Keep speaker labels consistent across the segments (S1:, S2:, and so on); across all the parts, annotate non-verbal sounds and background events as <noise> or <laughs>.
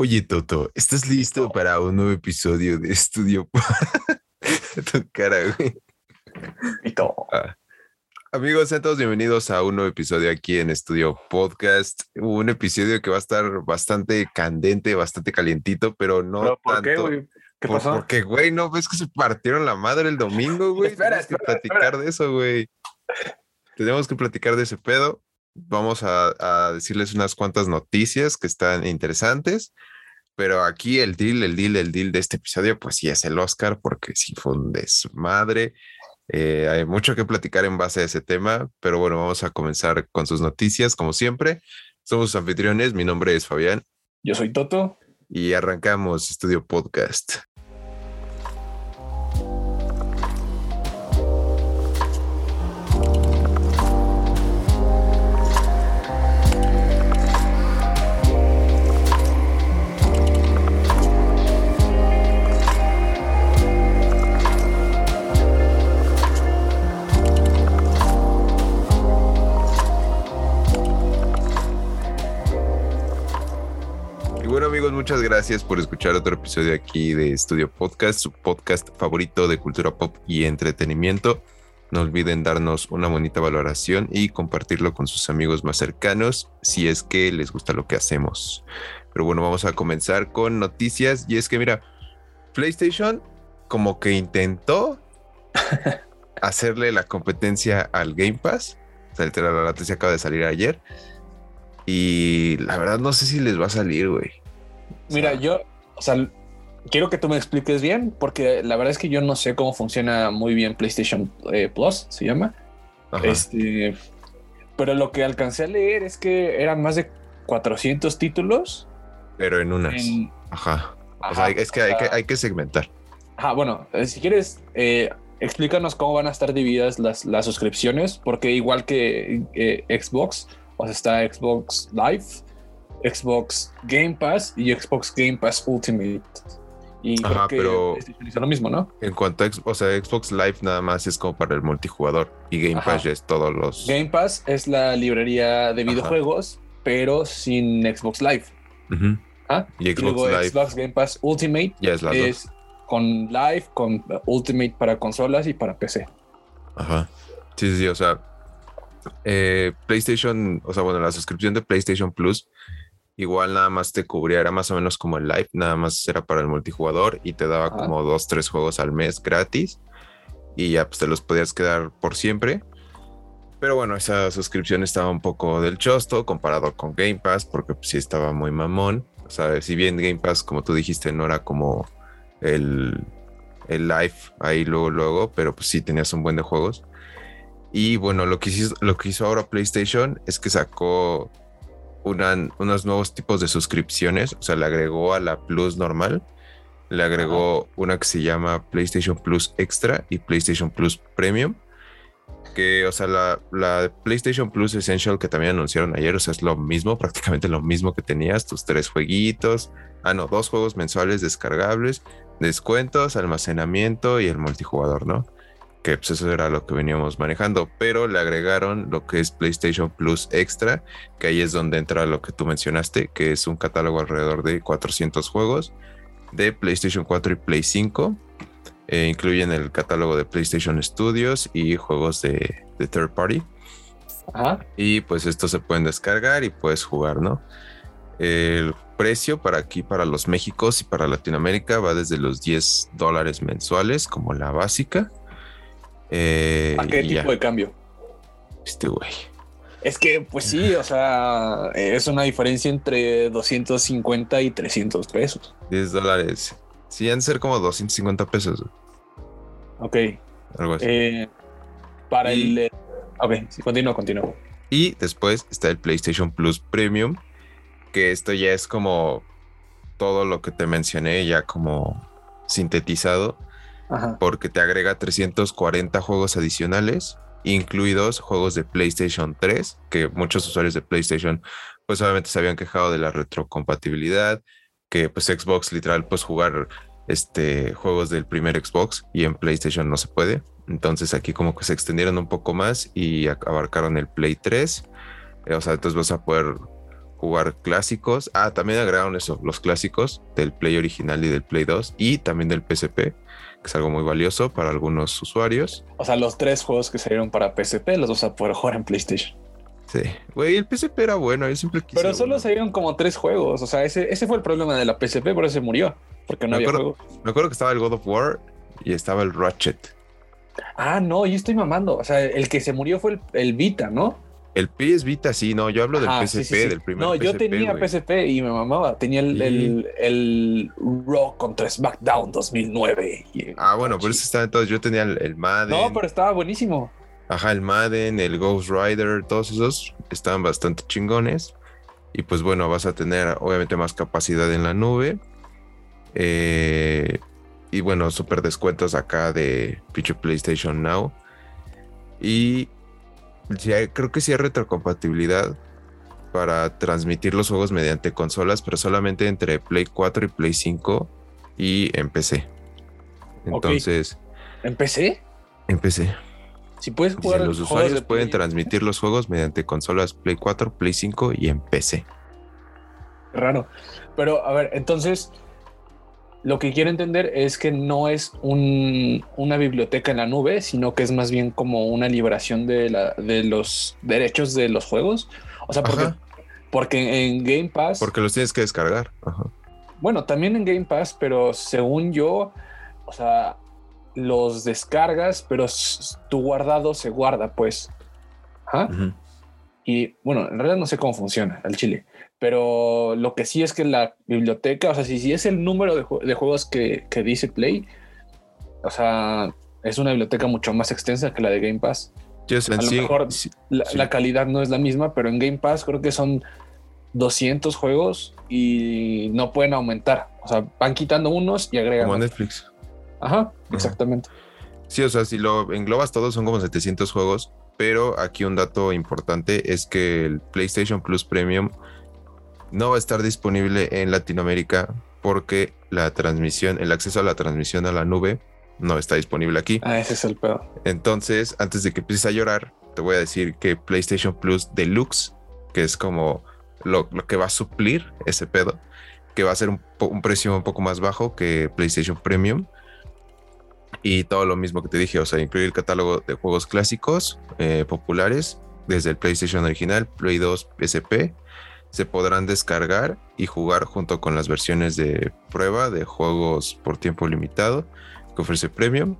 S1: Oye, Toto, ¿estás listo para un nuevo episodio de Estudio? <laughs> tu cara, güey.
S2: Y todo.
S1: Ah. Amigos, sean todos bienvenidos a un nuevo episodio aquí en Estudio Podcast. Un episodio que va a estar bastante candente, bastante calientito, pero no
S2: ¿Pero ¿Por qué,
S1: tanto.
S2: güey? ¿Qué
S1: Por-
S2: pasó?
S1: Porque, güey, no ves que se partieron la madre el domingo, güey.
S2: Espera,
S1: Tenemos que platicar
S2: espera.
S1: de eso, güey. Tenemos que platicar de ese pedo. Vamos a, a decirles unas cuantas noticias que están interesantes. Pero aquí el deal, el deal, el deal de este episodio, pues sí es el Oscar, porque sí fue un desmadre. Eh, hay mucho que platicar en base a ese tema, pero bueno, vamos a comenzar con sus noticias, como siempre. Somos sus anfitriones, mi nombre es Fabián
S2: Yo soy Toto.
S1: y arrancamos Estudio Podcast. Amigos, muchas gracias por escuchar otro episodio aquí de Estudio Podcast, su podcast favorito de cultura pop y entretenimiento. No olviden darnos una bonita valoración y compartirlo con sus amigos más cercanos si es que les gusta lo que hacemos. Pero bueno, vamos a comenzar con noticias y es que mira, PlayStation como que intentó <laughs> hacerle la competencia al Game Pass. O sea, literal, la noticia acaba de salir ayer. Y la verdad no sé si les va a salir, güey.
S2: Mira, yo, o sea, quiero que tú me expliques bien, porque la verdad es que yo no sé cómo funciona muy bien PlayStation eh, Plus, se llama.
S1: ajá.
S2: Este, pero lo que alcancé a leer es que eran más de 400 títulos.
S1: pero en unas.
S2: en-
S1: Ajá. O
S2: Ajá,
S1: sea, es que,
S2: o
S1: hay que
S2: sea,
S1: hay que segmentar.
S2: Ajá, bueno, eh, si quieres, eh, explícanos cómo van a estar divididas las, las suscripciones, porque igual que eh, Xbox, o sea, está Xbox Live, Xbox Game Pass y Xbox Game Pass Ultimate. Y
S1: Ajá,
S2: creo que
S1: pero-
S2: PlayStation hizo lo mismo, ¿no?
S1: En cuanto a, o sea, Xbox Live nada más es como para el multijugador y Game
S2: Ajá.
S1: Pass ya es todos los.
S2: Game Pass es la librería de
S1: Ajá.
S2: videojuegos, pero sin Xbox Live. ¿ah?
S1: Y
S2: Y
S1: Xbox
S2: luego
S1: Live
S2: Xbox Game Pass Ultimate
S1: ya es dos.
S2: con Live, con Ultimate para consolas y para PC.
S1: Ajá. Sí, sí, sí. O sea, eh, PlayStation, o sea, bueno, la suscripción de PlayStation Plus igual nada más te cubría, era más o menos como el Live, nada más era para el multijugador y te daba
S2: Ajá.
S1: como dos, tres juegos al mes gratis y ya pues te los podías quedar por siempre. Pero bueno, esa suscripción estaba un poco del chosto comparado con Game Pass porque pues, sí estaba muy mamón. O sea, si bien Game Pass, como tú dijiste, no era como el, el live ahí luego, luego, pero pues sí tenías un buen de juegos. Y bueno, lo que hizo, lo que hizo ahora PlayStation es que sacó una- unos nuevos tipos de suscripciones, o sea, le agregó a la Plus normal, le agregó una que se llama PlayStation Plus Extra y PlayStation Plus Premium. Que, o sea, la, la PlayStation Plus Essential que también anunciaron ayer, o sea, es lo mismo, <laughs> prácticamente lo mismo que tenías, tus tres jueguitos, ah, no, dos juegos mensuales descargables, descuentos, almacenamiento y el multijugador, ¿no? Que pues eso era lo que veníamos manejando, pero le agregaron lo que es PlayStation Plus Extra, que ahí es donde entra lo que tú mencionaste, que es un catálogo alrededor de 400 juegos de PlayStation 4 y Play 5. Eh, incluyen el catálogo de PlayStation Studios y juegos de, de third party.
S2: Ajá.
S1: Y pues estos se pueden descargar y puedes jugar, ¿no? El precio para aquí, para los Méxicos y para Latinoamérica, va desde los 10 dólares mensuales, como la básica. Eh,
S2: ¿A qué tipo
S1: ya,
S2: de cambio?
S1: este güey.
S2: Es que, pues sí, o sea, es una diferencia entre 250 y 300 pesos.
S1: 10 dólares. Sí, han de ser como 250 pesos,
S2: Ok.
S1: algo así.
S2: eh, para
S1: Y-
S2: el. eh, Ok, sí, continúo, continúo.
S1: Y después está el PlayStation Plus Premium, que esto ya es como todo lo que te mencioné, ya como sintetizado, Porque te agrega 340 juegos adicionales, incluidos juegos de PlayStation 3, que muchos usuarios de PlayStation pues obviamente se habían quejado de la retrocompatibilidad, que pues Xbox literal pues jugar este juegos del primer Xbox y en PlayStation no se puede. Entonces aquí como que se extendieron un poco más y abarcaron el Play 3. Eh, o sea, entonces vas a poder jugar clásicos. Ah, también agregaron eso, los clásicos del Play original y del Play 2 y también del PSP, que es algo muy valioso para algunos usuarios.
S2: O sea, los tres juegos que salieron para PSP los vas a poder jugar en PlayStation.
S1: Sí, güey, el PSP era bueno, yo siempre quise.
S2: Pero solo salieron como tres juegos, o sea, ese, ese fue el problema de la PSP, por eso se murió, porque no
S1: me
S2: había
S1: acuerdo,
S2: juegos.
S1: Me acuerdo que estaba el God of War y estaba el Ratchet.
S2: Ah, no, yo estoy mamando, o sea, el que se murió fue el, el Vita, ¿no?
S1: El PS Vita, sí, no, yo hablo del PSP,
S2: sí, sí, sí.
S1: del primer
S2: No, yo tenía. PSP y me mamaba. Tenía el, el, el Raw contra SmackDown 2009. y-
S1: Ah, bueno, por eso estaba entonces, yo tenía el, el Madden.
S2: No, pero estaba buenísimo.
S1: Ajá, el Madden, el Ghost Rider, todos esos estaban bastante chingones. Y pues bueno, vas a tener obviamente más capacidad en la nube. Eh, y bueno, super descuentos acá de pinche PlayStation Now. Y sí hay- creo que sí hay retrocompatibilidad para transmitir los juegos mediante consolas, pero solamente entre Play 4 y Play 5 y en PC. Entonces,
S2: ¿En PC?
S1: en PC.
S2: Si puedes jugar.
S1: los
S2: juegos
S1: usuarios
S2: de
S1: pueden
S2: Play-
S1: transmitir los juegos mediante consolas Play 4, Play 5 y en PC.
S2: Raro. Pero, a ver, entonces. Lo que quiero entender es que no es un- una biblioteca en la nube, sino que es más bien como una liberación de, la, de los derechos de los juegos. O sea, porque,
S1: Ajá.
S2: porque en Game Pass.
S1: Porque los tienes que descargar. Ajá.
S2: Bueno, también en Game Pass, pero según yo, o sea, los descargas, pero tu guardado se guarda, pues. Ajá. Y bueno, en realidad no sé cómo funciona el Chile, pero lo que sí es que la biblioteca, o sea, si, si es el número de, jue- de juegos que, que dice Play, o sea, es una biblioteca mucho más extensa que la de Game Pass. A lo
S1: sí-
S2: mejor-
S1: sí,
S2: La,
S1: Sí.
S2: la calidad no es la misma, pero en Game Pass creo que son 200 juegos y no pueden aumentar. O sea, van quitando unos y agregan.
S1: como
S2: otros.
S1: Netflix.
S2: Ajá, exactamente.
S1: Sí, o sea, si lo englobas todos son como 700 juegos, pero aquí un dato importante es que el PlayStation Plus Premium no va a estar disponible en Latinoamérica porque la transmisión, el acceso a la transmisión a la nube no está disponible aquí.
S2: Ah, ese es el pedo.
S1: Entonces, antes de que empieces a llorar, te voy a decir que PlayStation Plus Deluxe, que es como lo, lo que va a suplir ese pedo, que va a ser un precio un poco más bajo que PlayStation Premium. Y todo lo mismo que te dije, o sea, incluir el catálogo de juegos clásicos eh, populares desde el PlayStation original, Play 2, PSP, se podrán descargar y jugar junto con las versiones de prueba de juegos por tiempo limitado que ofrece Premium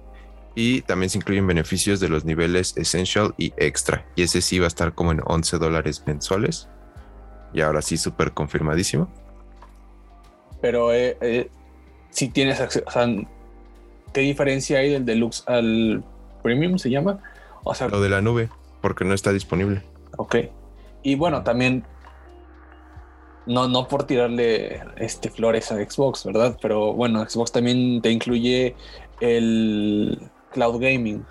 S1: y también se incluyen beneficios de los niveles Essential y Extra. Y ese sí va a estar como en 11 dólares mensuales. Y ahora sí, súper confirmadísimo.
S2: Pero eh, eh, si tienes acceso, o sea, ¿qué diferencia hay del deluxe al premium se llama? O sea,
S1: Lo de la nube, porque no está disponible.
S2: ok. Y bueno, también no, no por tirarle este flores a Xbox, ¿verdad? Pero bueno, Xbox también te incluye el cloud gaming,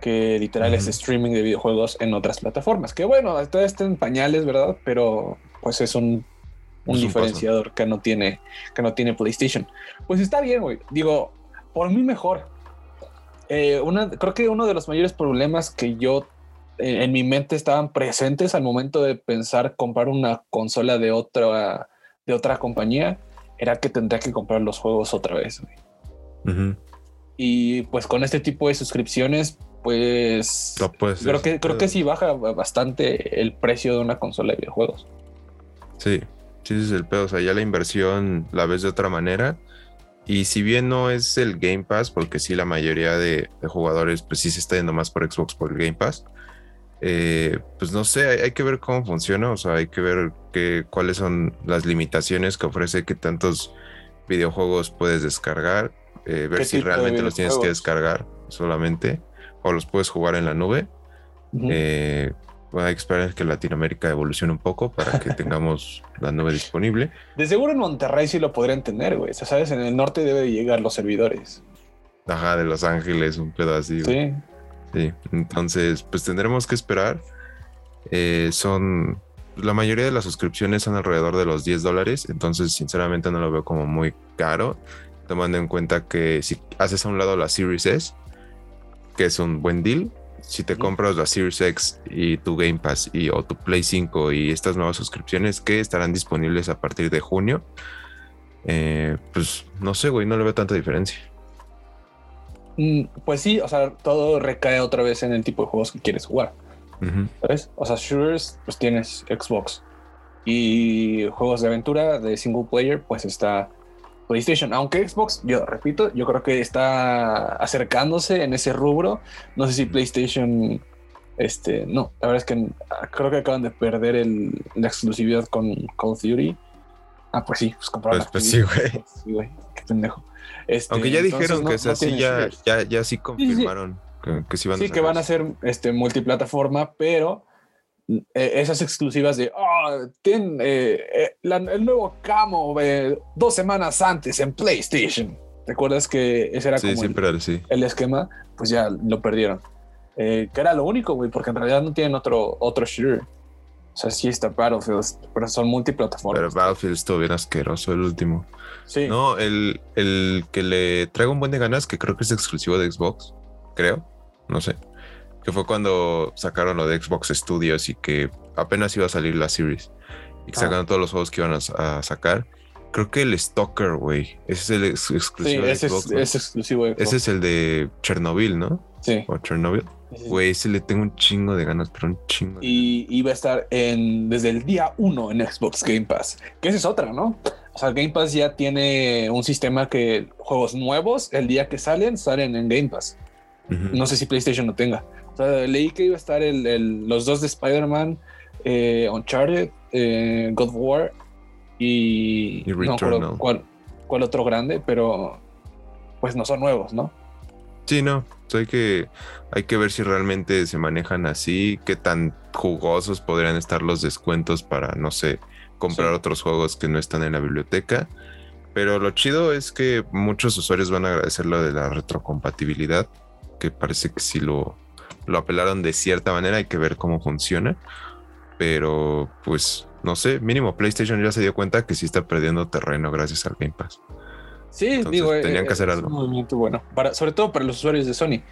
S2: que literal es streaming de videojuegos en otras plataformas. Que bueno, todavía está en pañales, ¿verdad? Pero pues es un, un
S1: Es un
S2: diferenciador que no tiene que no tiene PlayStation. Pues está bien, güey. Digo, por mí mejor. Eh, una, creo que uno de los mayores problemas que yo en mi mente estaban presentes al momento de pensar comprar una consola de otra de otra compañía era que tendría que comprar los juegos otra vez. güey.
S1: Ujú.
S2: Y pues con este tipo de suscripciones, pues
S1: No puede ser.
S2: creo que creo que sí baja bastante el precio de una consola de videojuegos.
S1: Sí, sí, ese es el pedo. O sea, ya la inversión la ves de otra manera. Y si bien no es el Game Pass, porque sí la mayoría de, de jugadores, pues sí se está yendo más por Xbox por el Game Pass. Eh, pues no sé, hay, hay que ver cómo funciona. O sea, hay que ver qué, cuáles son las limitaciones que ofrece, qué tantos videojuegos puedes descargar, eh, ver
S2: ¿Qué
S1: si realmente los tienes que descargar solamente o los puedes jugar en la nube.
S2: Ujú.
S1: Eh, bueno, hay que esperar que Latinoamérica evolucione un poco para que <laughs> tengamos la nube disponible.
S2: De seguro en Monterrey sí lo podrían tener, güey. O sea, sabes, en el norte debe de llegar los servidores.
S1: Ajá, de Los Ángeles, un pedo así. güey.
S2: Sí.
S1: Entonces, pues tendremos que esperar. Eh, son. La mayoría de las suscripciones son alrededor de los 10 dólares, entonces, sinceramente, no lo veo como muy caro. Tomando en cuenta que si haces a un lado la Series S, que es un buen deal, si te compras la Series X y tu Game Pass y, o tu Play 5 y estas nuevas suscripciones que estarán disponibles a partir de junio, eh, pues no sé, güey, no le veo tanta diferencia.
S2: Mm, pues sí, o sea, todo recae otra vez en el tipo de juegos que quieres jugar. ¿Sabes? O sea, shooters, pues tienes Xbox. Y juegos de aventura de single player, pues está PlayStation. Aunque Xbox, yo repito, yo creo que está acercándose en ese rubro. No sé si PlayStation. Este, no, la verdad es que creo que acaban de perder la exclusividad con Call of Duty. Ah, pues sí, pues compraron.
S1: Pues, pues sí, güey.
S2: Sí, güey, qué pendejo.
S1: Este, Aunque ya dijeron que es así, ya, ya, ya, sí confirmaron que, sí van
S2: a Sí, que van a ser este, multiplataforma, pero eh, esas exclusivas de, oh, ten, eh, eh, el nuevo Camo dos semanas antes en PlayStation. ¿Recuerdas que ese era como el, el, esquema? Pues ya lo perdieron. que era lo único, güey, porque en realidad no tienen otro, otro shooter. O sea, sí está Battlefield, pero son multiplataformas.
S1: Pero Battlefield estuvo bien asqueroso el último. Sí. No, el, el que le traigo un buen de ganas, que creo que es exclusivo de Xbox, creo, no sé. Que fue cuando sacaron lo de Xbox Studios y que apenas iba a salir la series. Y que ah. sacaron todos los juegos que iban a, sacar. Creo que el Stalker, güey. Ese es el exclusivo
S2: de ese Xbox. Es, exclusivo de
S1: Ese es el de Chernobyl, ¿no?
S2: Sí.
S1: O Chernobyl. Güey, ese le tengo un chingo de ganas, pero un chingo.
S2: y iba a estar en, desde el día uno en Xbox Game Pass. Que esa es otra, ¿no? O sea, Game Pass ya tiene un sistema que juegos nuevos, el día que salen, salen en Game Pass. No sé si PlayStation no tenga. O sea, leí que iba a estar el, los dos de Spider-Man, eh, Uncharted, eh, God of War y, no cuál, cuál otro grande, pero pues no son nuevos, ¿no?
S1: Sí, no. hay que, hay que ver si realmente se manejan así, qué tan jugosos podrían estar los descuentos para, no sé, comprar otros juegos que no están en la biblioteca. Pero lo chido es que muchos usuarios van a agradecer lo de la retrocompatibilidad, que parece que sí lo, lo apelaron de cierta manera, hay que ver cómo funciona. Pero pues no sé, mínimo PlayStation ya se dio cuenta que sí está perdiendo terreno gracias al Game Pass.
S2: Sí, digo,
S1: tenían que hacer algo.
S2: Un movimiento bueno, para, sobre todo para los usuarios de Sony.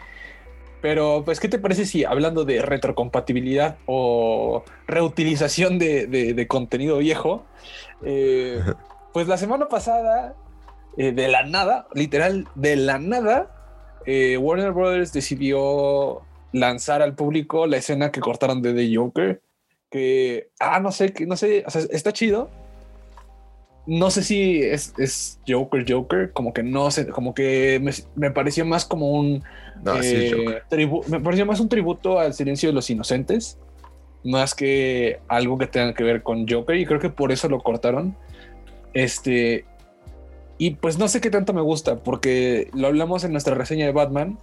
S2: Pero, pues, ¿qué te parece si hablando de retrocompatibilidad o reutilización de, contenido viejo? Eh, <laughs> pues la semana pasada, eh, de la nada, literal, de la nada, eh, Warner Brothers decidió lanzar al público la escena que cortaron de The Joker. Que, ah, no sé, que no sé, o sea, está chido, no sé si es, es, Joker, Joker, como que no sé, como que me, me pareció más como un.
S1: eh,
S2: me pareció más un tributo al silencio de los inocentes, más que algo que tenga que ver con Joker, y creo que por eso lo cortaron. Este. Y pues no sé qué tanto me gusta, porque lo hablamos en nuestra reseña de Batman,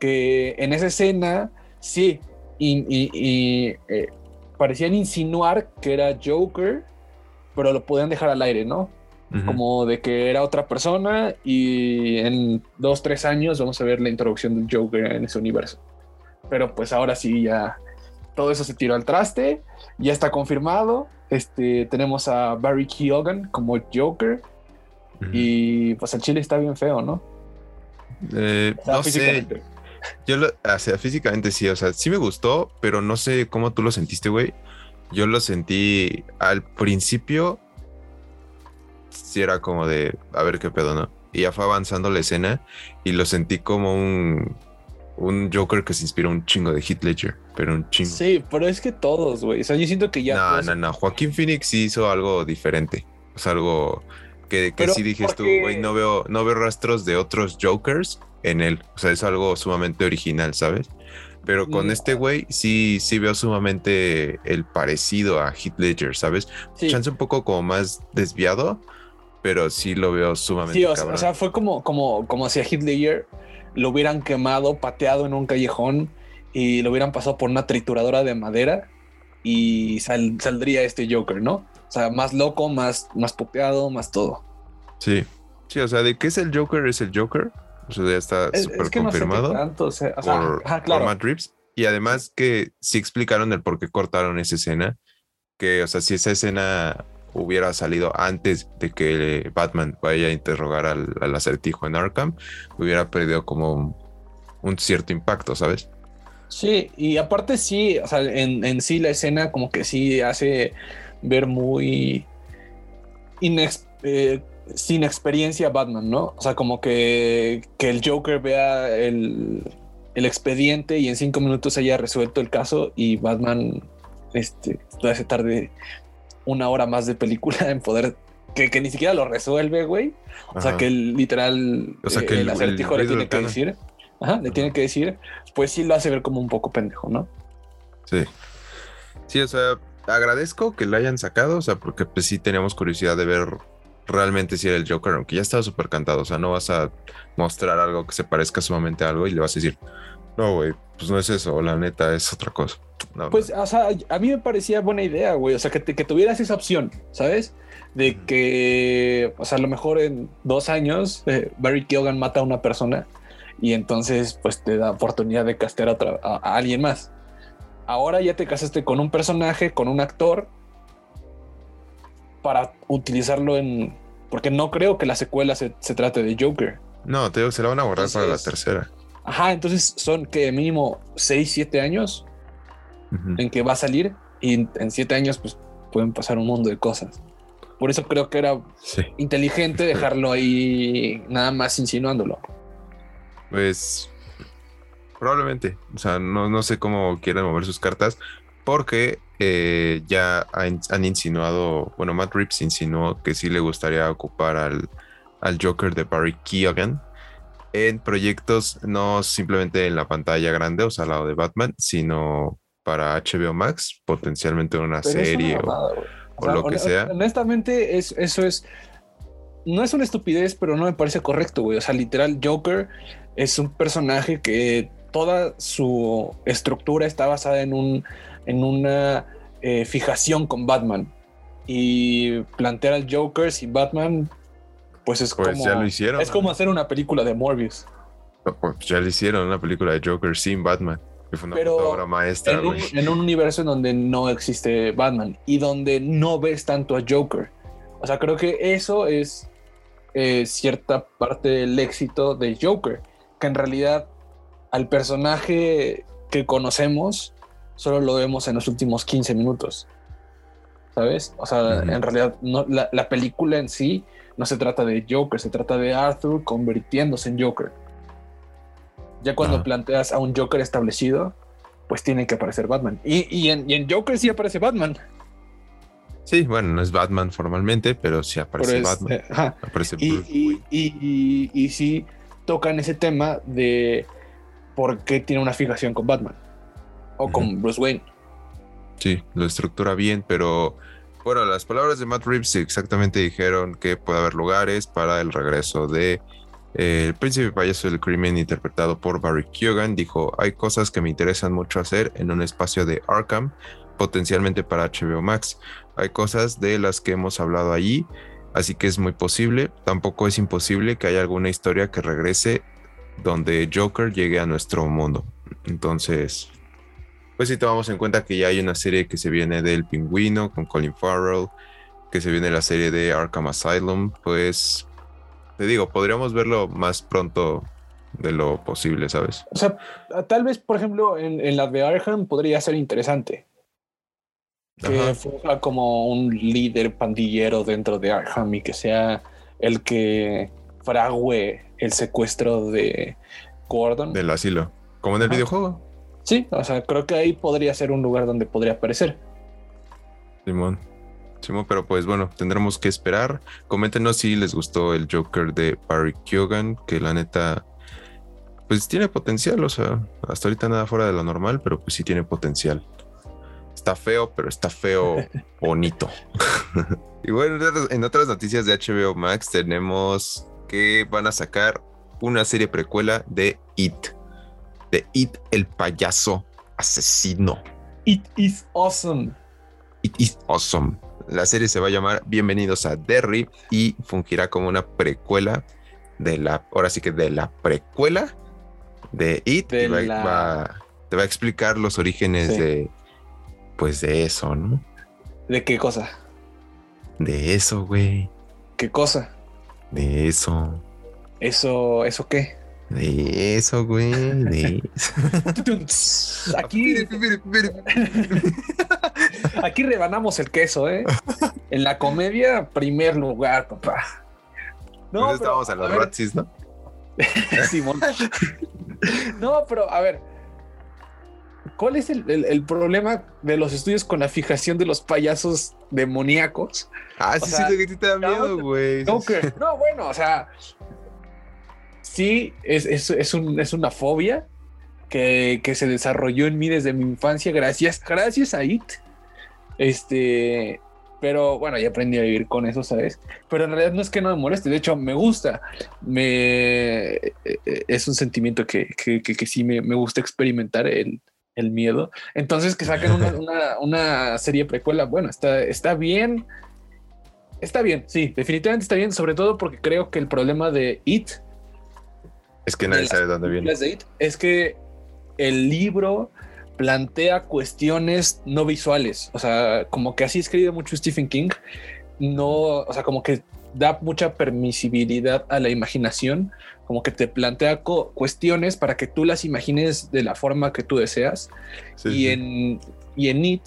S2: que en esa escena, sí, y, y, eh, parecían insinuar que era Joker pero lo podían dejar al aire, ¿no? Como de que era otra persona y en dos, tres años vamos a ver la introducción del Joker en ese universo. Pero pues ahora sí ya todo eso se tiró al traste, ya está confirmado. Este, tenemos a Barry Keoghan como Joker y pues el chile está bien feo, ¿no?
S1: Eh, no sé. Yo lo, o sea, físicamente sí, o sea, sí me gustó, pero no sé cómo tú lo sentiste, güey. Yo lo sentí al principio, sí era como de, a ver qué pedo, ¿no? Y ya fue avanzando la escena y lo sentí como un, un Joker que se inspiró un chingo de Heath Ledger, pero un chingo.
S2: Sí, pero es que todos, güey. O sea, yo siento que ya.
S1: No, no, no. Joaquín Phoenix hizo algo diferente. O sea, algo que, que sí dijiste tú, güey, no veo, no veo rastros de otros Jokers en él. O sea, es algo sumamente original, ¿sabes? Pero con mm. este güey sí, sí veo sumamente el parecido a Heath Ledger, ¿sabes? Chance un poco como más desviado, pero sí lo veo sumamente. Sí,
S2: o, sea, fue como, como, como si a Heath Ledger lo hubieran quemado, pateado en un callejón y lo hubieran pasado por una trituradora de madera y saldría este Joker, ¿no? O sea, más loco, más, más puteado, más todo.
S1: Sí. Sí, o sea, de qué es el Joker, es el Joker. O sea, ya está súper confirmado por, Matt Reeves. Y además que sí explicaron el por qué cortaron esa escena. Que, o sea, si esa escena hubiera salido antes de que Batman vaya a interrogar al, acertijo en Arkham, hubiera perdido como un, cierto impacto, ¿sabes?
S2: Sí, y aparte sí, o sea, en, en sí la escena como que sí hace ver muy inex- eh, sin experiencia Batman, ¿no? O sea, como que, que el Joker vea el, el expediente y en cinco minutos haya resuelto el caso y Batman este, se tarde una hora más de película <laughs> en poder que, que ni siquiera lo resuelve, güey. O sea, que el, literal
S1: O sea, que
S2: el,
S1: el-
S2: acertijo le tiene que decir. Ajá, le tiene que decir. Pues sí lo hace ver como un poco pendejo, ¿no?
S1: Sí. Sí, o sea, agradezco que lo hayan sacado, o sea, porque pues sí teníamos curiosidad de ver realmente si era el Joker, aunque ya estaba súper cantado, o sea, no vas a mostrar algo que se parezca sumamente a algo y le vas a decir, no, güey, pues no es eso, la neta es otra cosa. No,
S2: Pues, o sea, a mí me parecía buena idea, güey. O sea, que, te- que tuvieras esa opción, ¿sabes? De que, o sea, a lo mejor en dos años eh, Barry Keoghan mata a una persona y entonces, pues te da oportunidad de castear a, otra- a- a alguien más. Ahora ya te casaste con un personaje, con un actor, para utilizarlo en. Porque no creo que la secuela se, se trate de Joker.
S1: no, te digo, se la van a guardar para la
S2: Entonces-
S1: tercera.
S2: Ajá, entonces son que mínimo 6, 7 años en que va a salir y en- en siete años pues pueden pasar un mundo de cosas. Por eso creo que era
S1: Sí.
S2: inteligente <laughs> dejarlo ahí nada más insinuándolo.
S1: Pues probablemente, o sea, no, no sé cómo quieren mover sus cartas, porque eh, ya han, han insinuado, bueno, Matt Reeves insinuó que sí le gustaría ocupar al, al Joker de Barry Keoghan en proyectos no simplemente en la pantalla grande, o sea, al lado de Batman, sino para HBO Max, potencialmente una
S2: Pero
S1: serie
S2: una
S1: o- o lo que sea.
S2: Honestamente, es, eso es. No es una estupidez, pero no me parece correcto, güey. O sea, literal, Joker es un personaje que toda su estructura está basada en un en una eh, fijación con Batman. Y plantear al Joker sin Batman, pues es
S1: Pues
S2: como.
S1: ya lo hicieron.
S2: Es como hacer una película de Morbius.
S1: Pues ya le hicieron una película de Joker sin Batman, que fue una
S2: Pero
S1: obra maestra,
S2: en un,
S1: güey.
S2: en un universo en donde no existe Batman y donde no ves tanto a Joker. O sea, creo que eso es eh, cierta parte del éxito de Joker, que en realidad al personaje que conocemos solo lo vemos en los últimos 15 minutos. ¿Sabes? O sea, en realidad no, la, la película en sí no se trata de Joker, se trata de Arthur convirtiéndose en Joker. Ya cuando planteas a un Joker establecido, pues tiene que aparecer Batman. Y, y en, y en Joker sí aparece Batman.
S1: Sí, bueno, no es Batman formalmente, pero sí aparece
S2: pero es-
S1: Batman.
S2: eh, ajá.
S1: Aparece
S2: Y,
S1: Bruce
S2: y,
S1: Wayne.
S2: y, y- y sí tocan ese tema de por qué tiene una fijación con Batman o con Bruce Wayne.
S1: Sí, lo estructura bien, pero bueno, las palabras de Matt Reeves exactamente dijeron que puede haber lugares para el regreso de eh, el príncipe payaso del crimen interpretado por Barry Keoghan. Dijo, hay cosas que me interesan mucho hacer en un espacio de Arkham, potencialmente para HBO Max. Hay cosas de las que hemos hablado allí, así que es muy posible. Tampoco es imposible que haya alguna historia que regrese donde Joker llegue a nuestro mundo. Entonces, pues si tomamos en cuenta que ya hay una serie que se viene del pingüino con Colin Farrell, que se viene la serie de Arkham Asylum, pues te digo, podríamos verlo más pronto de lo posible, ¿sabes?
S2: O sea, tal vez, por ejemplo, en, en la de Arkham podría ser interesante. Que fuera como un líder pandillero dentro de Arkham y que sea el que frague el secuestro de Gordon.
S1: Del asilo, como en el
S2: Ajá.
S1: videojuego.
S2: Sí, o sea, creo que ahí podría ser un lugar donde podría aparecer.
S1: Simón. Simón, pero pues bueno, tendremos que esperar. Coméntenos si les gustó el Joker de Barry Keoghan, que la neta, pues tiene potencial, o sea, hasta ahorita nada fuera de lo normal, pero pues sí tiene potencial. Está feo, pero está feo <laughs> bonito. <laughs> y bueno, en otras- noticias de HBO Max tenemos que van a sacar una serie precuela de It. De It, el payaso asesino.
S2: It is awesome.
S1: It is awesome. La serie se va a llamar Bienvenidos a Derry y fungirá como una precuela de la, ahora sí que de la precuela de It.
S2: De
S1: va-
S2: la-
S1: va- te va a explicar los orígenes
S2: Sí.
S1: de, pues de eso, ¿no?
S2: ¿De qué cosa?
S1: De eso, güey.
S2: ¿Qué cosa?
S1: De eso.
S2: ¿Eso, eso qué?
S1: De eso, güey. De <laughs>
S2: eso. Aquí, <laughs> aquí rebanamos el queso, ¿eh? En la comedia, primer lugar, papá.
S1: No, pues estábamos a los Ratsis, ¿no? <laughs>
S2: Simón. no, pero a ver, ¿cuál es el, problema de los estudios con la fijación de los payasos demoníacos?
S1: Ah, sí, sí, que te da miedo, güey.
S2: No, no, bueno, o sea, sí, es, es, una fobia que, se desarrolló en mí desde mi infancia, gracias, gracias a IT. Este, pero bueno, ya aprendí a vivir con eso, ¿sabes? Pero en realidad no es que no me moleste, de hecho me gusta, me, eh, es un sentimiento que, sí me, gusta experimentar el, miedo. Entonces que saquen <laughs> una, serie precuela, bueno, está, está bien, está bien, sí, definitivamente está bien, sobre todo porque creo que el problema de It...
S1: Es que nadie sabe dónde viene.
S2: es que el libro plantea cuestiones no visuales. O sea, como que así escribe mucho Stephen King. No, o sea, como que da mucha permisibilidad a la imaginación, como que te plantea cuestiones para que tú las imagines de la forma que tú deseas. y, En, y en It,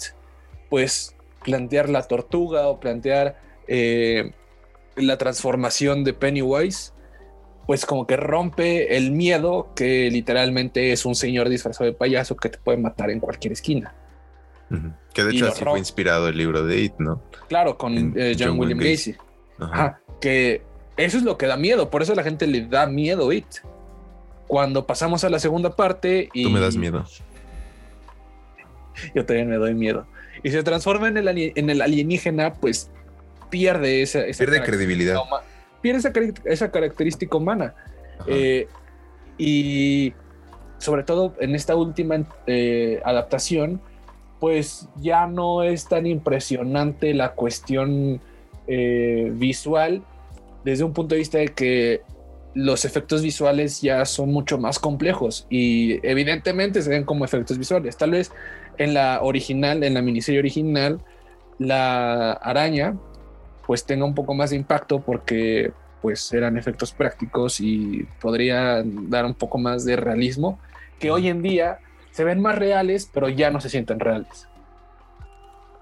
S2: pues plantear la tortuga o plantear eh, la transformación de Pennywise pues como que rompe el miedo que literalmente es un señor disfrazado de payaso que te puede matar en cualquier esquina.
S1: Que de hecho así fue inspirado el libro de It, ¿no?
S2: Claro, con eh, John, William Gacy. Ajá. Que eso es lo que da miedo, por eso a la gente le da miedo It. Cuando pasamos a la segunda parte y...
S1: Tú me das miedo. <laughs>
S2: Yo también me doy miedo. Y se transforma en el, en el alienígena, pues pierde esa...
S1: pierde credibilidad
S2: pierde esa, característica humana. Eh, y sobre todo en esta última eh, adaptación, pues ya no es tan impresionante la cuestión eh, visual desde un punto de vista de que los efectos visuales ya son mucho más complejos y evidentemente se ven como efectos visuales. Tal vez en la original, en la miniserie original, la araña pues tenga un poco más de impacto porque pues eran efectos prácticos y podrían dar un poco más de realismo que hoy en día se ven más reales pero ya no se sienten reales.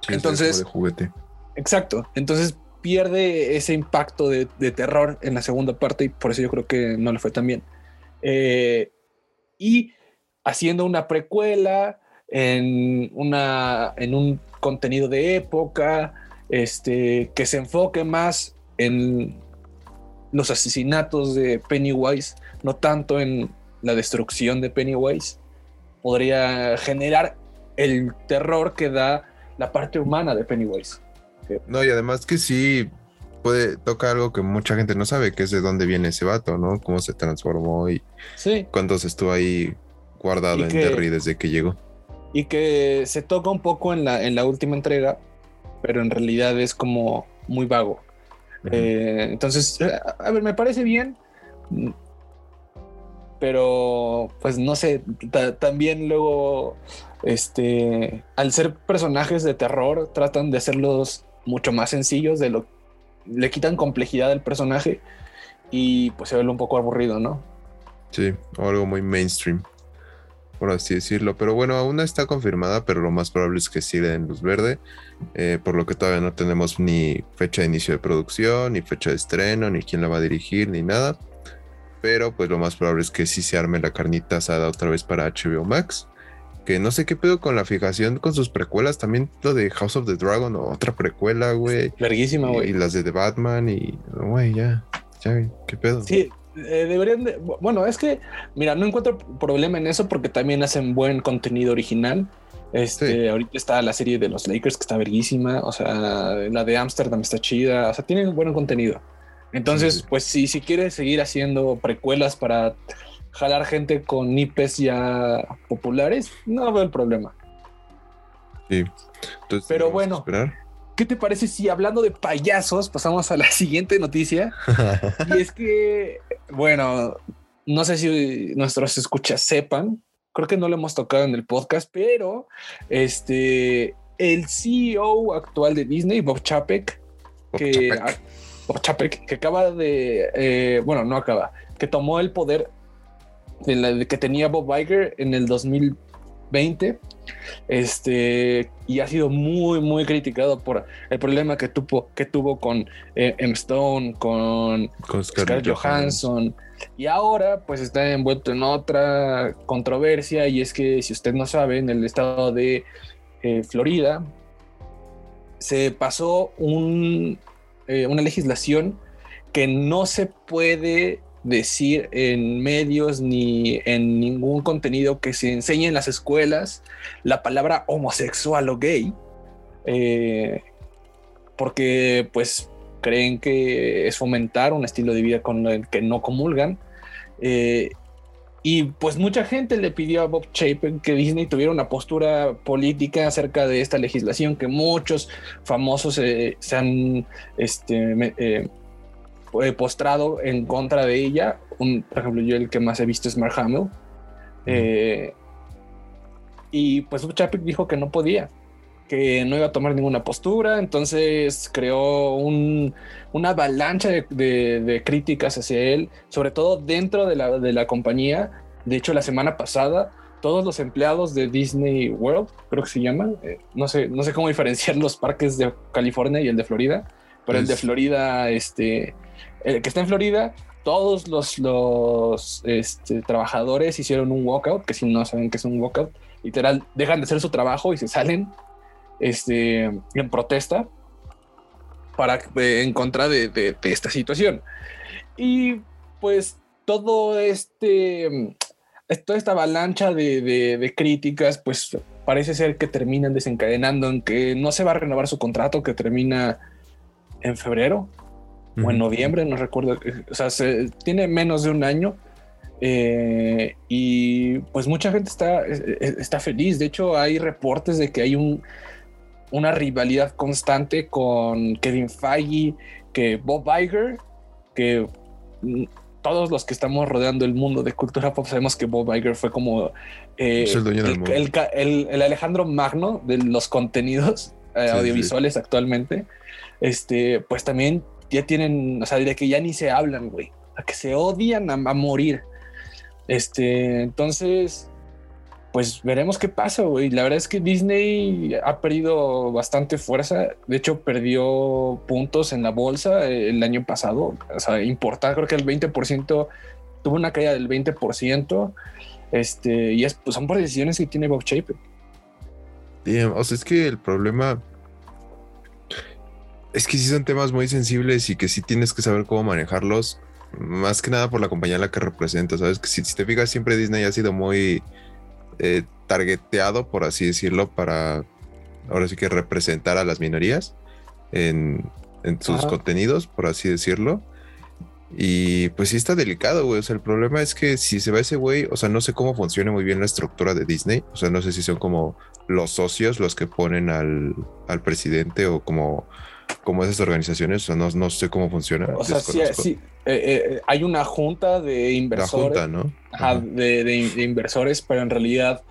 S2: Entonces,
S1: de juguete.
S2: Exacto. Entonces pierde ese impacto de, terror en la segunda parte y por eso yo creo que no le fue tan bien. Eh, y haciendo una precuela en, una, en un contenido de época, este, que se enfoque más en los asesinatos de Pennywise, no tanto en la destrucción de Pennywise, podría generar el terror que da la parte humana de Pennywise.
S1: No, y además que sí puede tocar algo que mucha gente no sabe, que es de dónde viene ese vato, ¿no? Cómo se transformó y
S2: sí.
S1: cuánto se estuvo ahí guardado en Derry desde que llegó.
S2: Y que se toca un poco en la, en la última entrega, pero en realidad es como muy vago. Eh, entonces, a ver, me parece bien, pero pues no sé, también luego, este, al ser personajes de terror, tratan de hacerlos mucho más sencillos, de lo, le quitan complejidad al personaje y pues se ve un poco aburrido, ¿no?
S1: Sí, o algo muy mainstream por así decirlo. Pero bueno, aún no está confirmada, pero lo más probable es que siga en luz verde, eh, por lo que todavía no tenemos ni fecha de inicio de producción, ni fecha de estreno, ni quién la va a dirigir, ni nada. Pero pues lo más probable es que sí se arme la carnita asada otra vez para HBO Max. Que no sé qué pedo con la fijación con sus precuelas. También lo de House of the Dragon, o otra precuela, güey.
S2: Larguísima, güey.
S1: Y, las de The Batman, y güey, ya, ya, qué pedo.
S2: Sí, eh, deberían de, bueno, es que, mira, no encuentro problema en eso porque también hacen buen contenido original. Este, ahorita está la serie de los Lakers que está verguísima, o sea, la de Amsterdam está chida, o sea, tienen buen contenido. Entonces, pues si, si quieres seguir haciendo precuelas para jalar gente con nipes ya populares, no veo el problema.
S1: Sí.
S2: Pero bueno, ¿Qué te parece si hablando de payasos pasamos a la <laughs> siguiente noticia? <laughs> y es que, bueno, no sé si nuestros escuchas sepan, creo que no lo hemos tocado en el podcast, pero este, el CEO actual de Disney, Bob Chapek, que, Bob Chapek, que acaba de, eh, bueno, no acaba, que tomó el poder de la que tenía Bob Iger en el 2020. Este, y ha sido muy, muy criticado por el problema que tuvo, que tuvo con eh, M. Stone, con,
S1: Con
S2: Scarlett Johansson. Y ahora, pues está envuelto en otra controversia. Y es que, si usted no sabe, en el estado de eh, Florida se pasó un, eh, una legislación que no se puede decir en medios ni en ningún contenido que se enseñe en las escuelas la palabra homosexual o gay, eh, porque pues creen que es fomentar un estilo de vida con el que no comulgan. Eh, y pues mucha gente le pidió a Bob Chapin que Disney tuviera una postura política acerca de esta legislación que muchos famosos eh, se han este, postrado en contra de ella. Un, por ejemplo, yo el que más he visto es Mark Hamill. Eh, y pues Bob Chapek dijo que no podía, que no iba a tomar ninguna postura, entonces creó un- una avalancha de, de- de críticas hacia él, sobre todo dentro de la, de la compañía. De hecho, la semana pasada, todos los empleados de Disney World, creo que se llaman, eh, no, sé, no sé cómo diferenciar los parques de California y el de Florida, pero el de Florida, este, el que está en Florida, todos los, los este, trabajadores hicieron un walkout, que si no saben que es un walkout, literal, dejan de hacer su trabajo y se salen este, en protesta para eh, en contra de, esta situación. Y pues todo este, toda esta avalancha de, de- de críticas, pues parece ser que terminan desencadenando en que no se va a renovar su contrato que termina en febrero o en noviembre, no recuerdo. eh, O sea, se, tiene menos de un año. eh, y pues mucha gente está, es- es- está feliz. De hecho, hay reportes de que hay un, una rivalidad constante con Kevin Feige, que Bob Iger, que mm, todos los que estamos rodeando el mundo de cultura pop sabemos que Bob Iger fue como eh,
S1: el
S2: Alejandro Magno de los contenidos eh,
S1: Sí, sí.
S2: audiovisuales actualmente. Este, pues también ya tienen, o sea, de que ya ni se hablan, güey, a que se odian a, morir. Este, entonces, pues veremos qué pasa, güey. La verdad es que Disney ha perdido bastante fuerza. De hecho, perdió puntos en la bolsa eh, el año pasado. O sea, importante, creo que el 20% tuvo una caída del 20%. Este, y es, pues son por decisiones que tiene Bob Chapek.
S1: Damn, o sea, es que el problema es que sí son temas muy sensibles y que sí tienes que saber cómo manejarlos, más que nada por la compañía a la que representa, ¿sabes? Que si, si te fijas, siempre Disney ha sido muy eh, targeteado, por así decirlo, para ahora sí que representar a las minorías en, en sus
S2: Ajá.
S1: contenidos, por así decirlo. Y pues sí está delicado, güey. O sea, el problema es que si se va ese güey, o sea, no sé cómo funciona muy bien la estructura de Disney. O sea, no sé si son como los socios los que ponen al, al presidente o como, como esas organizaciones. O sea, no, no sé cómo funciona.
S2: O sea, sí, sí, eh, eh, hay una junta de
S1: La
S2: inversores.
S1: junta, ¿no?
S2: Ajá, de, de- de inversores, pero en realidad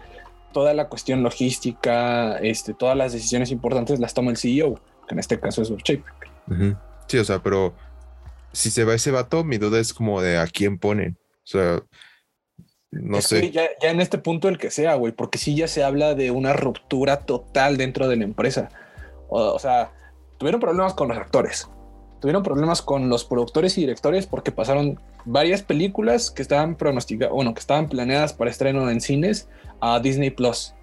S2: toda la cuestión logística, este, todas las decisiones importantes las toma el CEO, que en este caso es.
S1: Ujú. Sí, o sea, pero si se va ese vato, mi duda es como de a quién ponen. O sea, no
S2: Es
S1: sé.
S2: Ya, ya en este punto el que sea, güey, porque sí ya se habla de una ruptura total dentro de la empresa. O, o sea, tuvieron problemas con los actores, tuvieron problemas con los productores y directores porque pasaron varias películas que estaban pronosticadas, bueno, que estaban planeadas para estreno en cines a Disney Plus.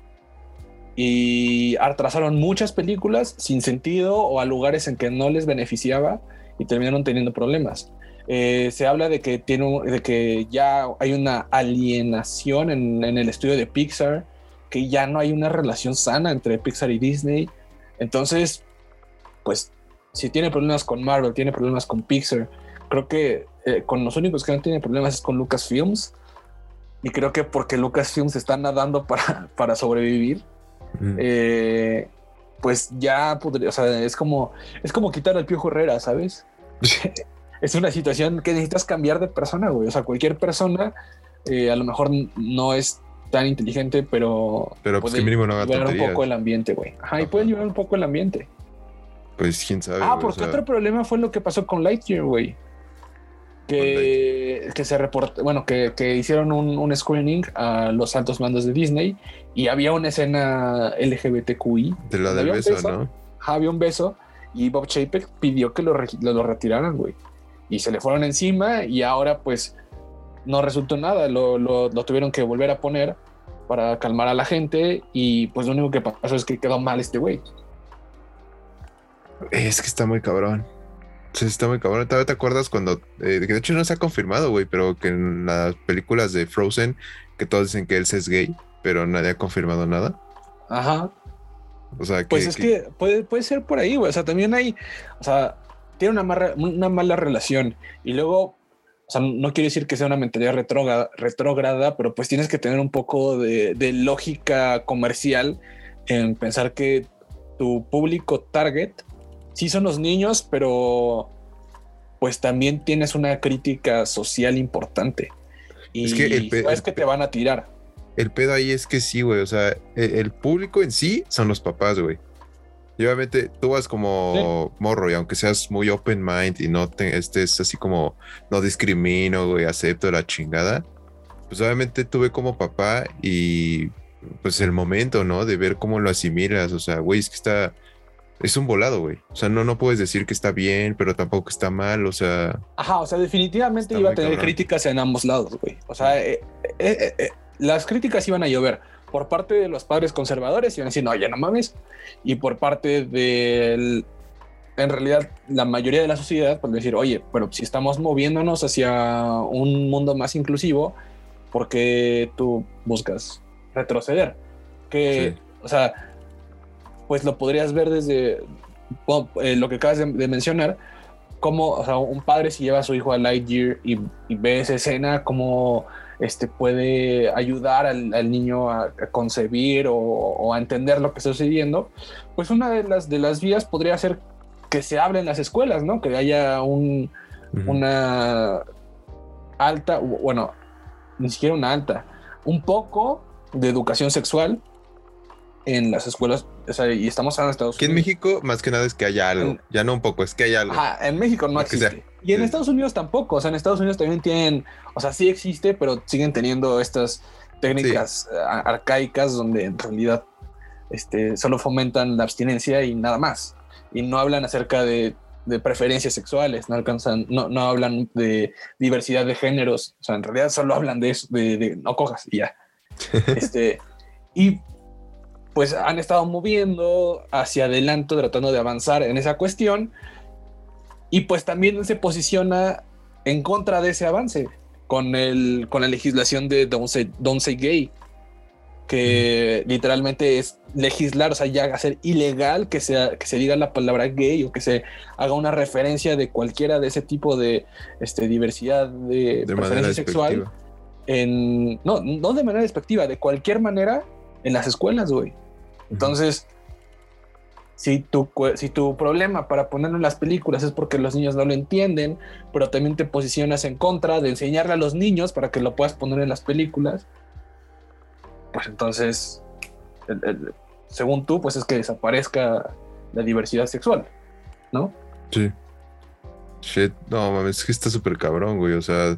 S2: Y atrasaron muchas películas sin sentido o a lugares en que no les beneficiaba y terminaron teniendo problemas. Eh, se habla de que, tiene, de que ya hay una alienación en, en el estudio de Pixar, que ya no hay una relación sana entre Pixar y Disney. Entonces, pues, si tiene problemas con Marvel, tiene problemas con Pixar, creo que eh, con los únicos que no tiene problemas es con Lucasfilms. Y creo que porque Lucasfilms está nadando para, <laughs> para sobrevivir,
S1: Ujú.
S2: eh, pues ya podría, o sea, es como, es como quitar al Piojo Herrera, ¿sabes? <laughs> es una situación que necesitas cambiar de persona, güey. O sea, cualquier persona eh, a lo mejor no es tan inteligente, pero,
S1: Pero pues
S2: puede
S1: que mínimo no haga
S2: un poco el ambiente, güey. Ajá, y
S1: Ajá.
S2: puede liberar un poco el ambiente.
S1: Pues quién sabe.
S2: Ah,
S1: o
S2: porque
S1: sea,
S2: otro problema fue lo que pasó con Lightyear, güey. que, que se reportó, bueno, que, que hicieron un, un, screening a los altos mandos de Disney y había una escena LGBTQI.
S1: De la del beso, ¿no?
S2: Había un beso y Bob Chapek pidió que lo, lo, retiraran, güey. Y se le fueron encima y ahora pues no resultó nada, lo, lo, lo tuvieron que volver a poner para calmar a la gente y pues lo único que pasó es que quedó mal este güey.
S1: Es que está muy cabrón. Sí, está muy cabrón. ¿Te acuerdas cuando, eh, de hecho no se ha confirmado, güey, pero que en las películas de Frozen, que todos dicen que él es gay, pero nadie ha confirmado nada?
S2: Ajá.
S1: O sea,
S2: que, pues es que, puede, puede ser por ahí, güey. O sea, también hay, o sea, tiene una, mala, una mala relación y luego, o sea, no quiero decir que sea una mentalidad retrógrada, retrógrada pero pues tienes que tener un poco de, de lógica comercial en pensar que tu público target sí son los niños, pero pues también tienes una crítica social importante. Y es que, el es que te van a tirar.
S1: El pedo ahí es que sí, güey. O sea, e, el, público en sí son los papás, güey. Y obviamente tú vas como morro y aunque seas muy open mind y no te, estés así como no discrimino, güey, acepto la chingada, pues obviamente tuve como papá y pues el momento, ¿no? De ver cómo lo asimilas. O sea, güey, es que está, es un volado, güey. O sea, no, no puedes decir que está bien, pero tampoco está mal, o sea.
S2: Ajá, o sea, definitivamente iba a tener críticas en ambos lados, güey. O sea, eh, eh, eh, las críticas iban a llover. Por parte de los padres conservadores iban a decir, no, ya no mames. Y por parte del. En realidad, la mayoría de la sociedad, pues decir, oye, pero si estamos moviéndonos hacia un mundo más inclusivo, ¿por qué tú buscas retroceder? Que, o sea, pues lo podrías ver desde eh, lo que acabas de, mencionar, como o sea, un padre si lleva a su hijo a Lightyear y, y ve esa escena, cómo este, puede ayudar al, niño a, concebir o, a entender lo que está sucediendo, pues una de las, de las vías podría ser que se hable en las escuelas, ¿no? Que haya un, una alta, bueno, ni siquiera una alta, un poco de educación sexual en las escuelas, o sea, y estamos en Estados Unidos.
S1: Aquí en México, más que nada es que haya algo, ya no un poco, es que hay algo.
S2: Ajá, en México no existe. Y en Estados Unidos tampoco, o sea, en Estados Unidos también tienen, o sea, sí existe, pero siguen teniendo estas técnicas eh, arcaicas donde en realidad este, solo fomentan la abstinencia y nada más. Y no hablan acerca de, de preferencias sexuales, no alcanzan, no, no hablan de diversidad de géneros, o sea, en realidad solo hablan de eso, de, de no cojas y ya. <laughs> este, y pues han estado moviendo hacia adelante, tratando de avanzar en esa cuestión. Y pues también se posiciona en contra de ese avance con, el, con la legislación de Don't Say, Don't Say Gay, que literalmente es legislar, o sea, ya hacer ilegal que, sea, que se diga la palabra gay o que se haga una referencia de cualquiera de ese tipo de este, diversidad de, preferencia sexual. En, no, no de manera despectiva, de cualquier manera en las escuelas, güey. Entonces, si tu, si tu problema para ponerlo en las películas es porque los niños no lo entienden, pero también te posicionas en contra de enseñarle a los niños para que lo puedas poner en las películas, pues entonces, según tú, pues es que desaparezca la diversidad sexual, ¿no?
S1: Sí. Shit, no mames, es que está súper cabrón, güey. O sea,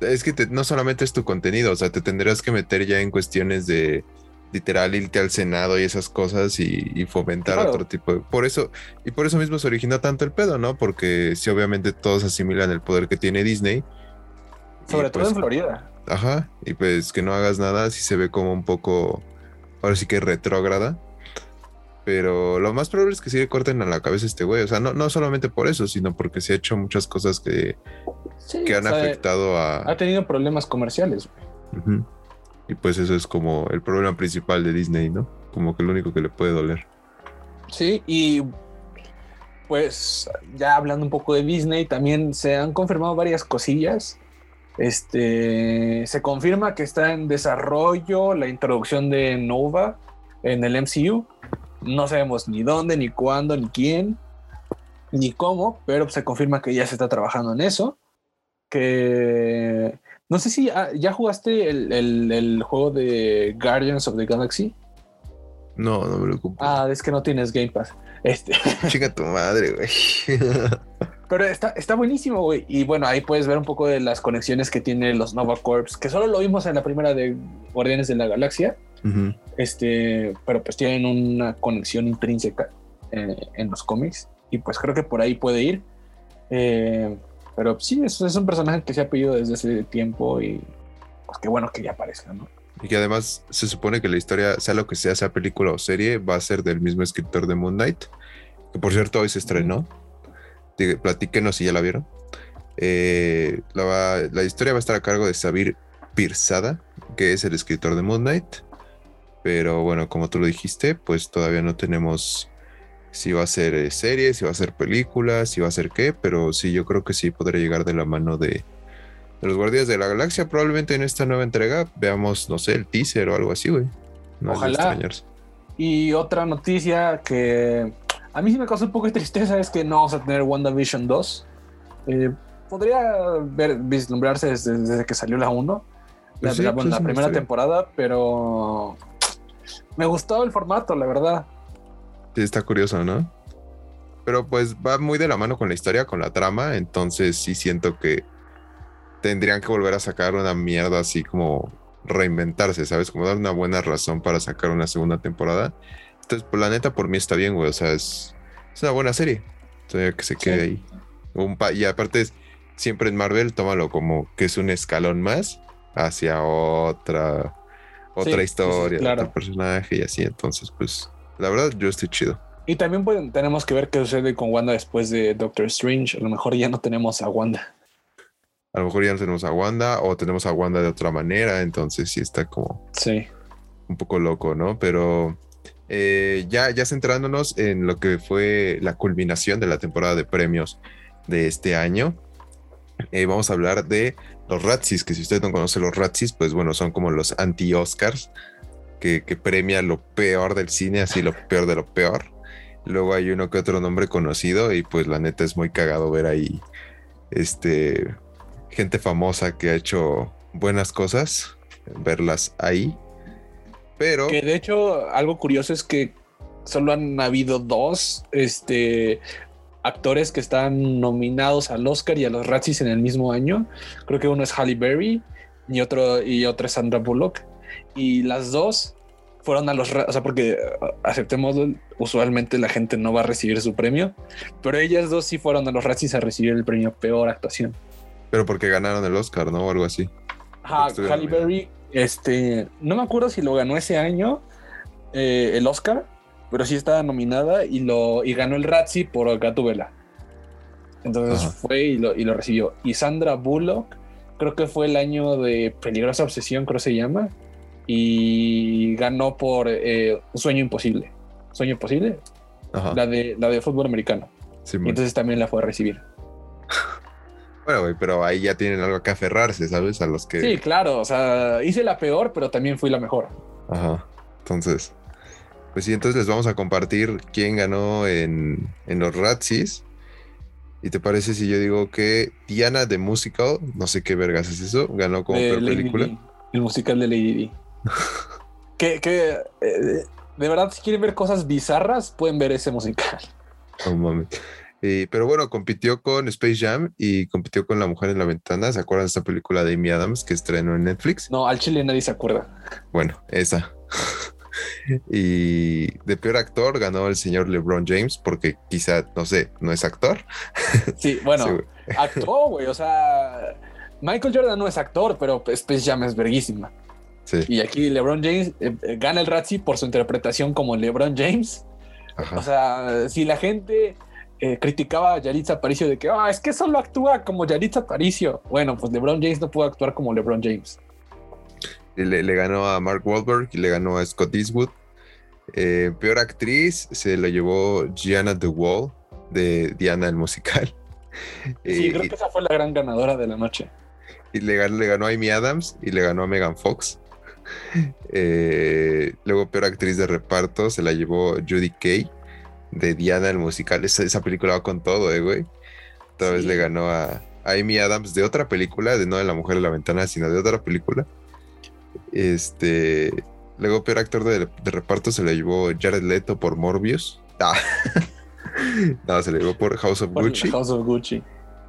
S1: es que no solamente es tu contenido, o sea, te tendrás que meter ya en cuestiones de literal irte al Senado y esas cosas y, fomentar otro tipo de... Por eso, y por eso mismo se originó tanto el pedo, ¿no? Porque si obviamente todos asimilan el poder que tiene Disney.
S2: Sobre todo pues en Florida.
S1: Ajá, y pues que no hagas nada si se ve como un poco, ahora sí que retrógrada. Pero lo más probable es que sí le corten a la cabeza este güey. O sea, no, no solamente por eso, sino porque se ha hecho muchas cosas que, que han afectado a...
S2: Ha tenido problemas comerciales, güey.
S1: Y pues eso es como el problema principal de Disney, ¿no? Como que lo único que le puede doler.
S2: Sí, y pues ya hablando un poco de Disney, también se han confirmado varias cosillas. Este se confirma que está en desarrollo la introducción de Nova en el MCU. No sabemos ni dónde, ni cuándo, ni quién, ni cómo, pero se confirma que ya se está trabajando en eso. Que no sé si ah, ya jugaste el, juego de Guardians of the Galaxy.
S1: No, no me lo compré.
S2: Ah, es que no tienes Game Pass. Este. <laughs>
S1: Chica tu madre, güey. <laughs>
S2: Pero está, está buenísimo, güey. Y bueno, ahí puedes ver un poco de las conexiones que tiene los Nova Corps, que solo lo vimos en la primera de Guardianes de la Galaxia. Este, pero pues tienen una conexión intrínseca eh, en los cómics. Y pues creo que por ahí puede ir. Eh, pero sí, es, es un personaje que se ha pedido desde ese tiempo y pues qué bueno que ya aparezca, ¿no?
S1: Y que además se supone que la historia, sea lo que sea, sea película o serie, va a ser del mismo escritor de Moon Knight. Que por cierto, hoy se estrenó. Platíquenos si ya la vieron. Eh, la, la, historia va a estar a cargo de Sabir Pirzada, que es el escritor de Moon Knight. Pero bueno, como tú lo dijiste, pues todavía no tenemos si va a ser eh, serie, si va a ser película, si va a ser qué, pero sí, yo creo que sí podría llegar de la mano de, los Guardias de la Galaxia. Probablemente en esta nueva entrega veamos, no sé, el teaser o algo así, güey.
S2: Ojalá. Y otra noticia que a mí sí me causó un poco de tristeza es que no vamos a tener WandaVision 2. Eh, podría ver, vislumbrarse desde, que salió la 1, la, pues pues primera temporada, pero me gustó el formato, la verdad.
S1: Sí, está curioso, ¿no? Pero pues va muy de la mano con la historia, con la trama, entonces sí siento que tendrían que volver a sacar una mierda así como reinventarse, ¿sabes? Como dar una buena razón para sacar una segunda temporada. Entonces, pues la neta por mí está bien, güey, o sea, es, una buena serie. Entonces, que se quede ahí. Un y aparte, siempre en Marvel, tómalo como que es un escalón más hacia otra, otra historia, otro personaje y así. Entonces, pues la verdad, yo estoy chido.
S2: Y también tenemos que ver qué sucede con Wanda después de Doctor Strange. A lo mejor ya no tenemos a Wanda.
S1: A lo mejor ya no tenemos a Wanda o tenemos a Wanda de otra manera. Entonces sí está como...
S2: Sí.
S1: Un poco loco, ¿no? Pero eh, ya, ya centrándonos en lo que fue la culminación de la temporada de premios de este año. Eh, vamos a hablar de los Razzies, que si usted no conoce los Razzies, pues bueno, son como los anti-Oscars que, premia lo peor del cine, así lo peor de lo peor. Luego hay uno que otro nombre conocido y pues la neta es muy cagado ver ahí este gente famosa que ha hecho buenas cosas, verlas ahí. Pero
S2: que de hecho algo curioso es que solo han habido dos este actores que están nominados al Oscar y a los Razzies en el mismo año. Creo que uno es Halle Berry y otro y otro es Sandra Bullock y las dos fueron a los, o sea, porque aceptemos, usualmente la gente no va a recibir su premio, pero ellas dos sí fueron a los Razzies a recibir el premio peor actuación.
S1: Pero porque ganaron el Oscar, ¿no? O algo así.
S2: Ajá, Halle Berry, este, no me acuerdo si lo ganó ese año eh, el Oscar, pero sí estaba nominada y lo y ganó el Razzie por Gatubela. Entonces fue y lo, y lo recibió. Y Sandra Bullock, creo que fue el año de Peligrosa Obsesión, creo que se llama y ganó por eh, Sueño Imposible. Sueño Imposible, la de la de fútbol americano. entonces también la fue a recibir. <laughs>
S1: bueno, güey, pero ahí ya tienen algo que aferrarse, ¿sabes? A los que.
S2: Sí, claro. O sea, hice la peor, pero también fui la mejor.
S1: Ajá. Entonces, pues sí, entonces les vamos a compartir quién ganó en, en los Razzies. ¿Y te parece si yo digo que Diana de Musical, no sé qué vergas es eso, ganó como película?
S2: el musical de Lady que, eh, de verdad, si quieren ver cosas bizarras, pueden ver ese musical.
S1: pero bueno, compitió con Space Jam y compitió con La Mujer en la Ventana. ¿Se acuerdan de esta película de Amy Adams que estrenó en Netflix?
S2: No, al chile nadie se acuerda.
S1: Bueno, esa. <laughs> y de peor actor ganó el señor LeBron James porque quizá, no sé, no es actor.
S2: Sí, bueno, <laughs> actuó, güey. O sea, Michael Jordan no es actor, pero Space Jam es verguísima. Y aquí LeBron James eh, eh, gana el Razzie por su interpretación como LeBron James. O sea, si la gente eh, criticaba a Yaritza Aparicio de que ah, es que solo actúa como Yaritza Aparicio, bueno, pues LeBron James no pudo actuar como LeBron James.
S1: Le, le ganó a Mark Wahlberg y le ganó a Scott Eastwood. peor actriz se lo llevó Gianna The Wall de Diana el musical.
S2: Sí, creo que esa fue la gran ganadora de la noche.
S1: Y le ganó, le ganó a Amy Adams y le ganó a Megan Fox. Eh, luego, peor actriz de reparto se la llevó Judy Kay de Diana el musical. Esa, película va con todo, eh, güey. Otra vez le ganó a, Amy Adams de otra película, de no de La Mujer de la Ventana, sino de otra película. Este. Luego, peor actor de, reparto se la llevó Jared Leto por Morbius. Ah. <laughs> no, se le dio por House of
S2: por
S1: Gucci.
S2: House of Gucci.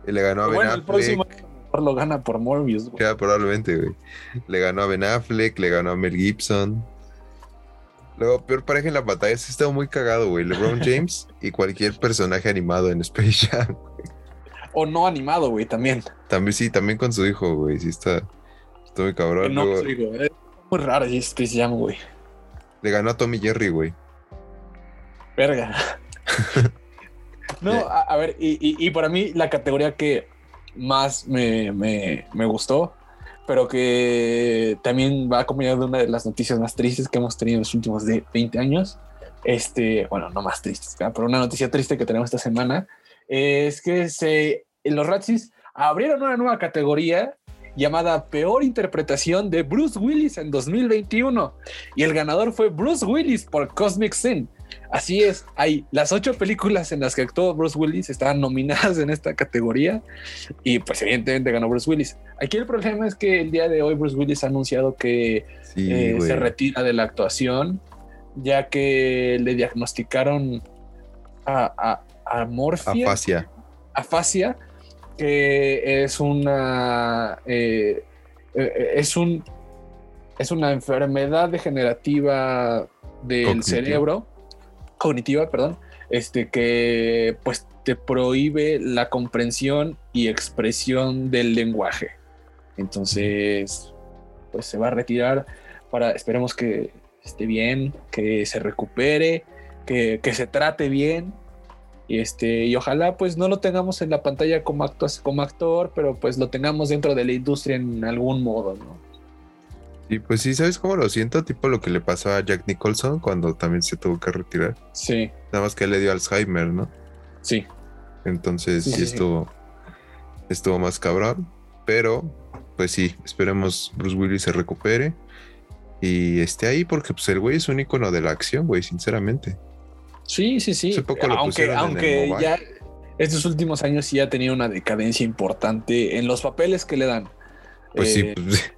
S1: Y le ganó a Ben
S2: Bueno, el próximo lo gana por Morbius, güey.
S1: Ya, probablemente, güey. Le ganó a Ben Affleck, le ganó a Mel Gibson. Luego, peor pareja en la batalla, sí estaba muy cagado, güey. LeBron <laughs> James y cualquier personaje animado en Space Jam.
S2: O no animado, güey, también.
S1: También, sí, también con su hijo, güey. Sí está, está muy cabrón.
S2: No,
S1: Luego,
S2: digo, es muy raro y Space Jam, güey.
S1: le ganó a Tommy Jerry, güey.
S2: Verga. <laughs> no, a, a ver, y, y- y para mí la categoría que más me, me- me gustó, pero que también va acompañada de una de las noticias más tristes que hemos tenido en los últimos de 20 años. Este, bueno, no más tristes, ¿verdad? pero una noticia triste que tenemos esta semana es que se, los Razzies abrieron una nueva categoría llamada Peor Interpretación de Bruce Willis en 2021 y el ganador fue Bruce Willis por Cosmic Sin. Así es, hay las ocho películas en las que actuó Bruce Willis estaban nominadas en esta categoría y pues evidentemente ganó Bruce Willis. Aquí el problema es que el día de hoy Bruce Willis ha anunciado que
S1: Sí,
S2: eh, se retira de la actuación ya que le diagnosticaron a, a, amorfia,
S1: Afasia.
S2: afasia, que es una eh, eh, es un es una enfermedad degenerativa del cerebro cognitiva, perdón, este que pues te prohíbe la comprensión y expresión del lenguaje. Entonces, pues se va a retirar para esperemos que esté bien, que se recupere, que, que se trate bien y este y ojalá pues no lo tengamos en la pantalla como actor, como actor, pero pues lo tengamos dentro de la industria en algún modo, ¿no?
S1: Sí, pues sí, ¿sabes cómo lo siento? Tipo lo que le pasó a Jack Nicholson cuando también se tuvo que retirar.
S2: Sí,
S1: Nada más que le dio Alzheimer, ¿no?
S2: sí.
S1: Entonces
S2: Sí,
S1: sí, estuvo, estuvo más cabrón. Pero, pues sí, esperemos Bruce Willis se recupere y esté ahí porque pues el güey es un icono de la acción, güey, sinceramente.
S2: Sí, sí, sí.
S1: Hace poco lo
S2: aunque aunque ya estos últimos años sí ha tenido una decadencia importante en los papeles que le dan.
S1: Pues
S2: Eh,
S1: sí, pues,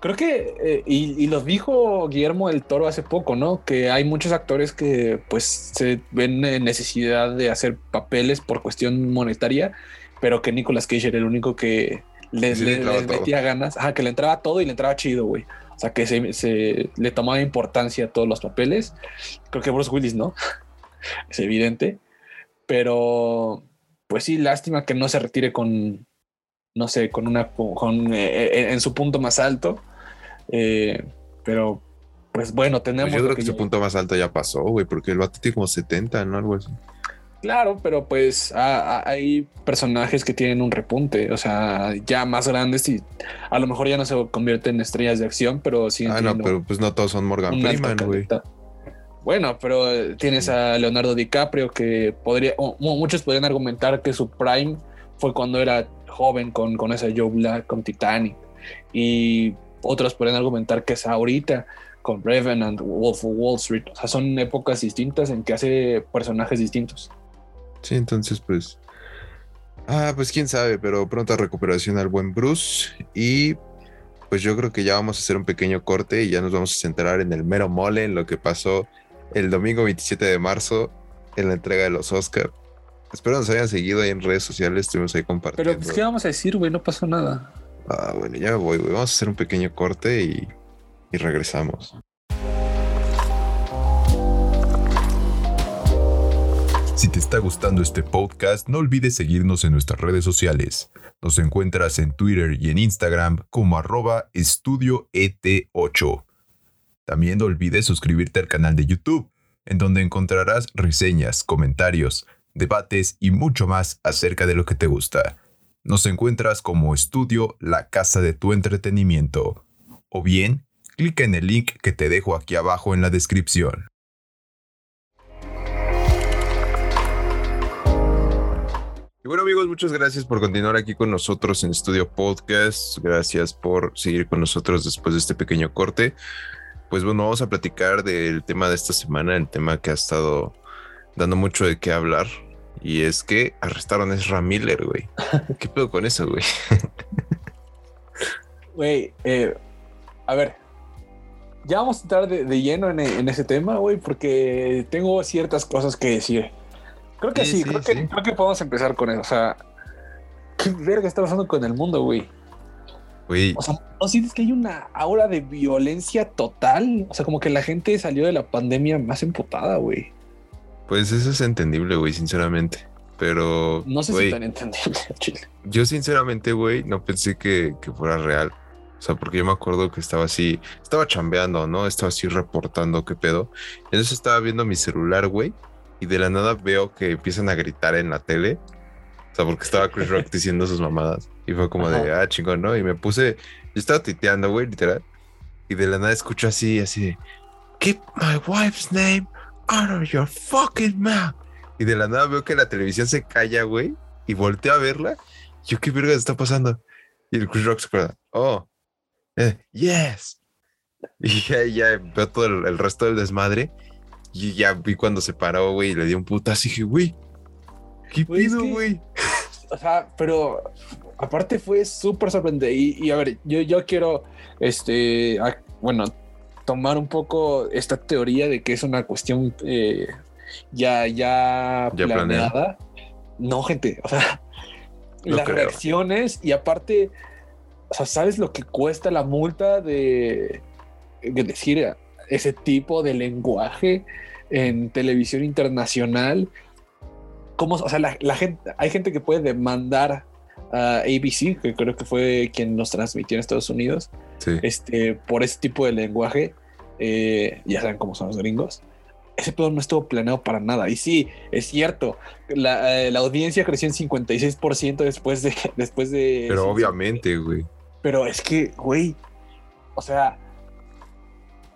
S2: Creo que, eh, y, y lo dijo Guillermo del Toro hace poco, ¿no? Que hay muchos actores que pues se ven en necesidad de hacer papeles por cuestión monetaria, pero que Nicolas Cage era el único que
S1: Sí,
S2: les metía ganas, ajá, que le entraba todo y le entraba chido, güey. O sea, que se, se le tomaba importancia a todos los papeles. Creo que Bruce Willis, ¿no? <laughs> es evidente. Pero, pues sí, lástima que no se retire con, no sé, con una, con, eh, eh, en su punto más alto. Eh, pero, pues bueno, tenemos.
S1: pues yo
S2: lo
S1: creo que
S2: que
S1: su
S2: ya-
S1: punto más alto ya pasó, güey, porque el vato tiene como 70, ¿no? Algo así.
S2: Claro, pero pues a- a- hay personajes que tienen un repunte, o sea, ya más grandes y a lo mejor ya no se convierten en estrellas de acción, pero siguen
S1: Ah, no, pero pues no todos son Morgan Freeman, güey.
S2: Bueno, pero tienes a Leonardo DiCaprio que podría, o muchos podrían argumentar que su prime fue cuando era joven con, con esa Joe Black, con Titanic, y otros podrían argumentar que es ahorita con Revenant, Wolf of Wall Street, o sea, son épocas distintas en que hace personajes distintos.
S1: Sí, entonces pues. Ah, pues quién sabe, pero pronta recuperación al buen Bruce. Y pues yo creo que ya vamos a hacer un pequeño corte y ya nos vamos a centrar en el mero mole, en lo que pasó el domingo 27 de marzo en la entrega de los Oscar. Espero nos hayan seguido ahí en redes sociales, estuvimos ahí compartiendo.
S2: Pero, pues, ¿qué vamos a decir, güey? No pasó nada.
S1: Ah, bueno, ya me voy, güey. Vamos a hacer un pequeño corte y, y regresamos.
S3: Si te está gustando este podcast, no olvides seguirnos en nuestras redes sociales. Nos encuentras en Twitter y en Instagram como arroba estudio ET8. También no olvides suscribirte al canal de YouTube, en donde encontrarás reseñas, comentarios, debates y mucho más acerca de lo que te gusta. Nos encuentras como Estudio La Casa de tu Entretenimiento. O bien, clica en el link que te dejo aquí abajo en la descripción.
S1: Y bueno amigos, muchas gracias por continuar aquí con nosotros en Estudio Podcast. Gracias por seguir con nosotros después de este pequeño corte. Pues bueno, vamos a platicar del tema de esta semana, el tema que ha estado dando mucho de qué hablar. Y es que arrestaron a Ezra Miller, güey. ¿Qué pedo con eso, güey? <laughs>
S2: Güey, eh, a ver, ya vamos a entrar de, de lleno en, en ese tema, güey, porque tengo ciertas cosas que decir. Creo que
S1: Sí,
S2: sí,
S1: sí,
S2: creo, que,
S1: sí.
S2: creo que podemos empezar con eso. O sea, ¿qué verga está pasando con el mundo, güey?
S1: Güey,
S2: O sea, ¿no sientes que hay una aura de violencia total? O sea, como que la gente salió de la pandemia más emputada, güey.
S1: Pues eso es entendible, güey, sinceramente. Pero,
S2: No sé
S1: güey,
S2: si tan entendible, <laughs> chile.
S1: yo sinceramente, güey, no pensé que, que fuera real. O sea, porque yo me acuerdo que estaba así, estaba chambeando, ¿no? Estaba así reportando qué pedo. Entonces estaba viendo mi celular, güey, y de la nada veo que empiezan a gritar en la tele. O sea, porque estaba Chris Rock <laughs> diciendo sus mamadas. Y fue como de, ah, chingón, ¿no? Y me puse, yo estaba tuiteando, güey, literal. Y de la nada escucho así, así de, Keep my wife's name out of your fucking mouth. Y de la nada veo que la televisión se calla, güey, y volteo a verla. Yo, ¿qué verga está pasando? Y el Chris Rock se acuerda, oh, eh, yes. Y <laughs> ya, ya veo todo el, el resto del desmadre. Y ya vi cuando se paró, güey, y le dio un putazo. Y dije, güey, ¿qué
S2: Güey, es
S1: pido,
S2: que-
S1: güey? <laughs>
S2: O sea, pero aparte fue súper sorprendente. Y, y a ver, yo, yo quiero, este, a- bueno, tomar un poco esta teoría de que es una cuestión eh, ya, ya,
S1: ¿Ya
S2: planeada. No, gente, o sea,
S1: No
S2: las
S1: creo.
S2: reacciones y aparte, o sea, ¿sabes lo que cuesta la multa de, de decir ese tipo de lenguaje en televisión internacional? ¿Cómo, o sea, la, la gente, hay gente que puede demandar a ABC, que creo que fue quien nos transmitió en Estados Unidos,
S1: Sí.
S2: este, por ese tipo de lenguaje. eh, ya saben cómo son los gringos. Ese pedo no estuvo planeado para nada. Y sí, es cierto, la, eh, la audiencia creció en 56% después de... <laughs> Después de
S1: Pero obviamente, güey.
S2: pero es que, güey, o sea,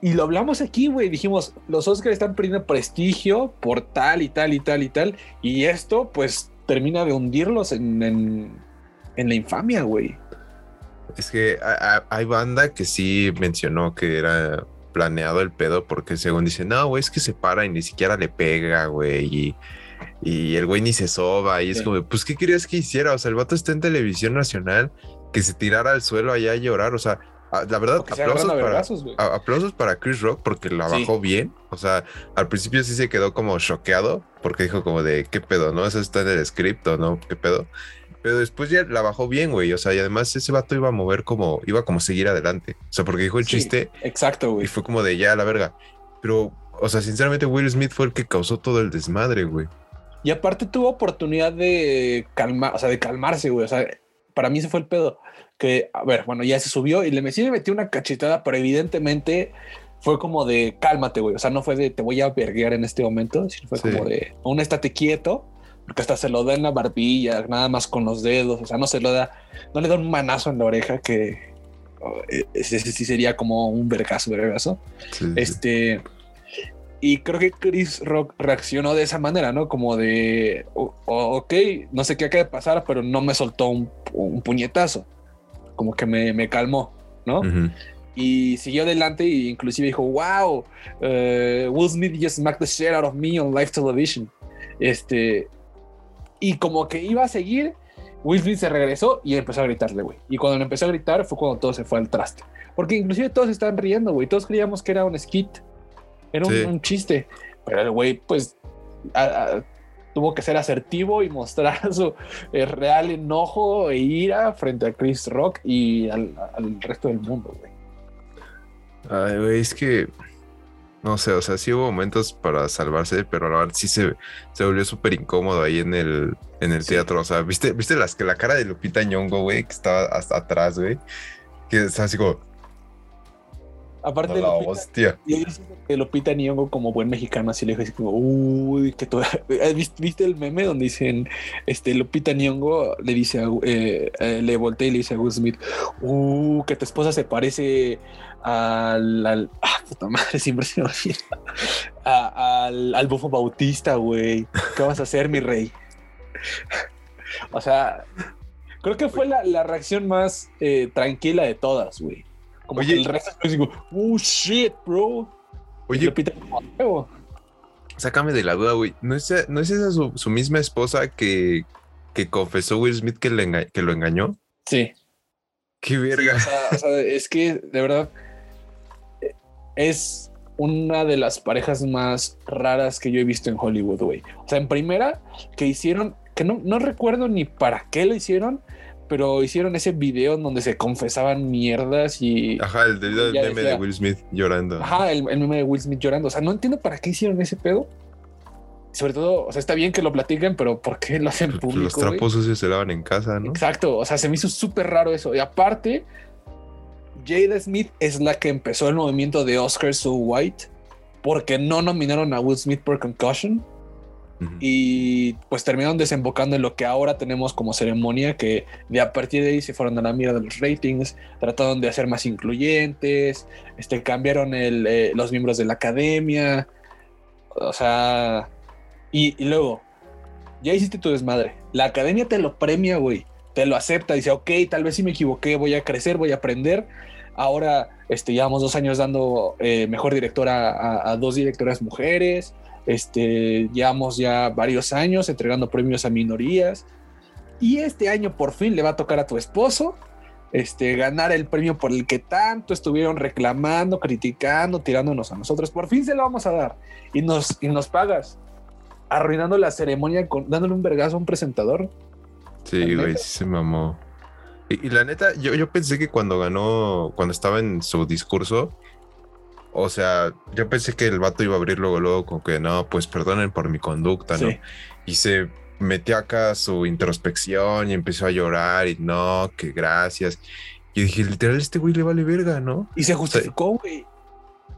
S2: y lo hablamos aquí, güey, dijimos, los Oscars están perdiendo prestigio por tal y tal y tal y tal, y esto pues termina de hundirlos en, en, en la infamia, güey.
S1: Es que ha- ha- hay banda que sí mencionó que era planeado el pedo porque según dice, no, güey, es que se para y ni siquiera le pega, güey, y, y el güey ni se soba y es
S2: Sí.
S1: como, pues, ¿qué querías que hiciera? O sea, el vato está en televisión nacional, que se tirara al suelo allá a llorar, o sea, la verdad, aplausos para, aplausos Chris Rock porque la
S2: Sí.
S1: bajó bien, o sea, al principio sí se quedó como choqueado porque dijo como de, ¿qué pedo, no? Eso está en el script, ¿o no? ¿Qué pedo? Pero después ya la bajó bien, güey. O sea, y además ese vato iba a mover como, iba como a seguir adelante. O sea, porque dijo el
S2: Sí.
S1: chiste
S2: Exacto,
S1: y
S2: güey.
S1: fue como de ya la verga. Pero, o sea, sinceramente, Will Smith fue el que causó todo el desmadre, güey.
S2: Y aparte tuvo oportunidad de calmar, o sea, de calmarse, güey. O sea, para mí ese fue el pedo. Que, a ver, bueno, ya se subió y le sí le metió una cachetada, pero evidentemente fue como de cálmate, güey. O sea, no fue de te voy a verguear en este momento, sino fue
S1: Sí.
S2: como de aún estate quieto, porque hasta se lo da en la barbilla, nada más con los dedos. O sea, no se lo da, no le da un manazo en la oreja que oh, ese, ese sí sería como un vergazo, vergazo.
S1: Sí, sí.
S2: Este. Y creo que Chris Rock reaccionó de esa manera, ¿no? Como de, "O- o- ok, no sé qué acaba de pasar, pero no me soltó un, un puñetazo. Como que me, me calmó, ¿no? Y siguió adelante e inclusive dijo, wow, eh, Will Smith just smacked the shit out of me on live television. Este, y como que iba a seguir, Will Smith se regresó y empezó a gritarle, güey. Y cuando le empezó a gritar fue cuando todo se fue al traste. Porque inclusive todos estaban riendo, güey. Todos creíamos que era un skit. Era un, chiste. Pero el güey, pues, a- a- tuvo que ser asertivo y mostrar <laughs> su eh, real enojo e ira frente a Chris Rock y al, al resto del mundo, güey.
S1: Ay, güey, es que. No sé, o sea, sí hubo momentos para salvarse, pero la verdad sí se, se volvió súper incómodo ahí en el, en el
S2: Sí.
S1: teatro. O sea, ¿viste, viste las, que la cara de Lupita Ñongo, güey, que estaba hasta atrás, güey? Que está así como,
S2: Aparte
S1: "A
S2: de
S1: la
S2: Lupita,
S1: hostia.
S2: yo siento que Lupita Nyong'o como buen mexicano así le dijo así como, uy, que tú... <laughs> ¿Viste, viste el meme donde dicen, este, Lupita Nyong'o le dice, a, eh, eh, le voltea y le dice a Will Smith, uh, que tu esposa se parece al, al <laughs> ah, puta madre, siempre se me olvida, A- al, al bufo bautista, güey. ¿Qué vas a hacer, mi rey? o sea, creo que fue la, la reacción más eh, tranquila de todas, güey. Como
S1: Oye.
S2: que el resto es como, oh shit, bro.
S1: Oye, sácame de la duda, güey. ¿No es, ¿no es esa su, su misma esposa que, que confesó Will Smith que, le enga- que lo engañó?
S2: Sí.
S1: ¡Qué
S2: Sí,
S1: verga!
S2: o, sea, o sea, es que de verdad es una de las parejas más raras que yo he visto en Hollywood, güey. O sea, en primera, que hicieron, que no, no recuerdo ni para qué lo hicieron, pero hicieron ese video en donde se confesaban mierdas y.
S1: Ajá, el, del meme
S2: decía-
S1: de Will Smith llorando.
S2: Ajá, el, el meme de Will Smith llorando. O sea, no entiendo para qué hicieron ese pedo. Sobre todo, o sea, está bien que lo platiquen, pero ¿por qué lo hacen público?
S1: Los trapos sucios se lavan en casa, ¿no?
S2: Exacto, o sea, se me hizo súper raro eso. Y aparte, Jada Smith es la que empezó el movimiento de Oscar So White porque no nominaron a Will Smith por Concussion. Y pues terminaron desembocando en lo que ahora tenemos como ceremonia que de a partir de ahí se fueron a la mierda de los ratings, trataron de hacer más incluyentes, este, cambiaron el, eh, los miembros de la academia, o sea, y, y luego, ya hiciste tu desmadre, la academia te lo premia, güey, te lo acepta, dice, ok, tal vez sí me equivoqué, voy a crecer, voy a aprender. Ahora este, llevamos dos años dando eh, mejor directora a, a dos directoras mujeres. Este, llevamos ya varios años entregando premios a minorías. Y este año por fin le va a tocar a tu esposo este, ganar el premio por el que tanto estuvieron reclamando, criticando, tirándonos a nosotros. Por fin se lo vamos a dar. Y nos, y nos pagas. Arruinando la ceremonia, con, dándole un vergazo a un presentador.
S1: Sí,
S2: ¿La
S1: güey, se mamó. Y, y la neta, yo, yo pensé que cuando ganó, cuando estaba en su discurso, o sea, yo pensé que el vato iba a abrir luego, luego, con que no, pues perdonen por mi conducta, ¿no?
S2: Sí.
S1: Y se metió acá su introspección y empezó a llorar y no, que gracias. Y dije, literal, este güey le vale verga, ¿no?
S2: Y se justificó, güey.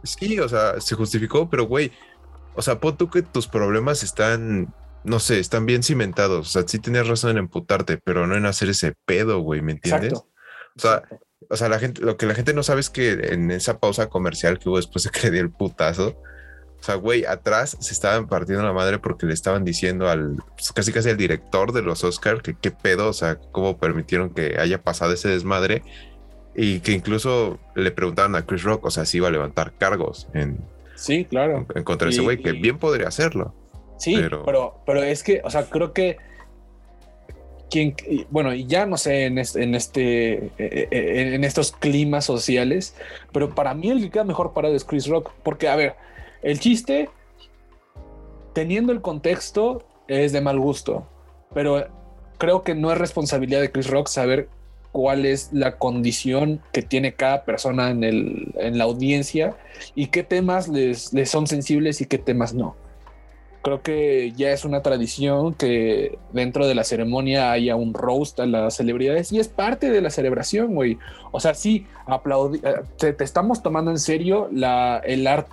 S1: Sí, o sea, se justificó, pero güey, o sea, pon tú que tus problemas están, no sé, están bien cimentados. O sea, sí tienes razón en emputarte, pero no en hacer ese pedo, güey, ¿me entiendes?
S2: Exacto.
S1: O sea, o sea, la gente, lo que la gente no sabe es que en esa pausa comercial que hubo después de que le dio el putazo, o sea, güey, atrás se estaban partiendo la madre porque le estaban diciendo al, pues, casi casi al director de los Oscars que qué pedo, o sea, cómo permitieron que haya pasado ese desmadre y que incluso le preguntaban a Chris Rock, o sea, si iba a levantar cargos en,
S2: Sí, claro.
S1: en contra de ese güey, que bien podría hacerlo.
S2: Sí,
S1: Pero-
S2: pero... pero, es que, o sea, creo que quien, bueno, y ya no sé en este, en este, eh, eh, en estos climas sociales, pero para mí el que queda mejor parado es Chris Rock, porque a ver, el chiste, teniendo el contexto, es de mal gusto, pero creo que no es responsabilidad de Chris Rock saber cuál es la condición que tiene cada persona en, el, en la audiencia y qué temas les, les son sensibles y qué temas no creo que ya es una tradición que dentro de la ceremonia haya un roast a las celebridades y es parte de la celebración, güey. O sea, sí, aplaudi eh, te, te estamos tomando en serio la, el, art,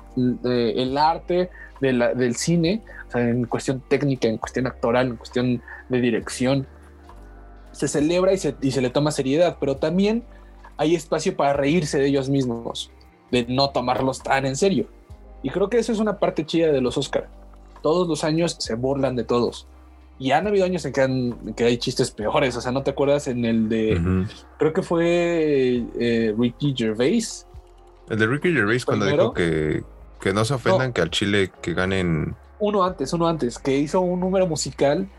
S2: eh, el arte de la- del cine, o sea, en cuestión técnica, en cuestión actoral, en cuestión de dirección. Se celebra y se, y se le toma seriedad, pero también hay espacio para reírse de ellos mismos, de no tomarlos tan en serio. Y creo que eso es una parte chida de los Oscar todos los años se burlan de todos. Y han habido años en que, han- en que hay chistes peores. O sea, ¿no te acuerdas en el de... Creo que fue eh, Ricky Gervais.
S1: El de Ricky Gervais cuando dijo que, que no se ofendan que al Chile que ganen
S2: Uno antes, uno antes, que hizo un número musical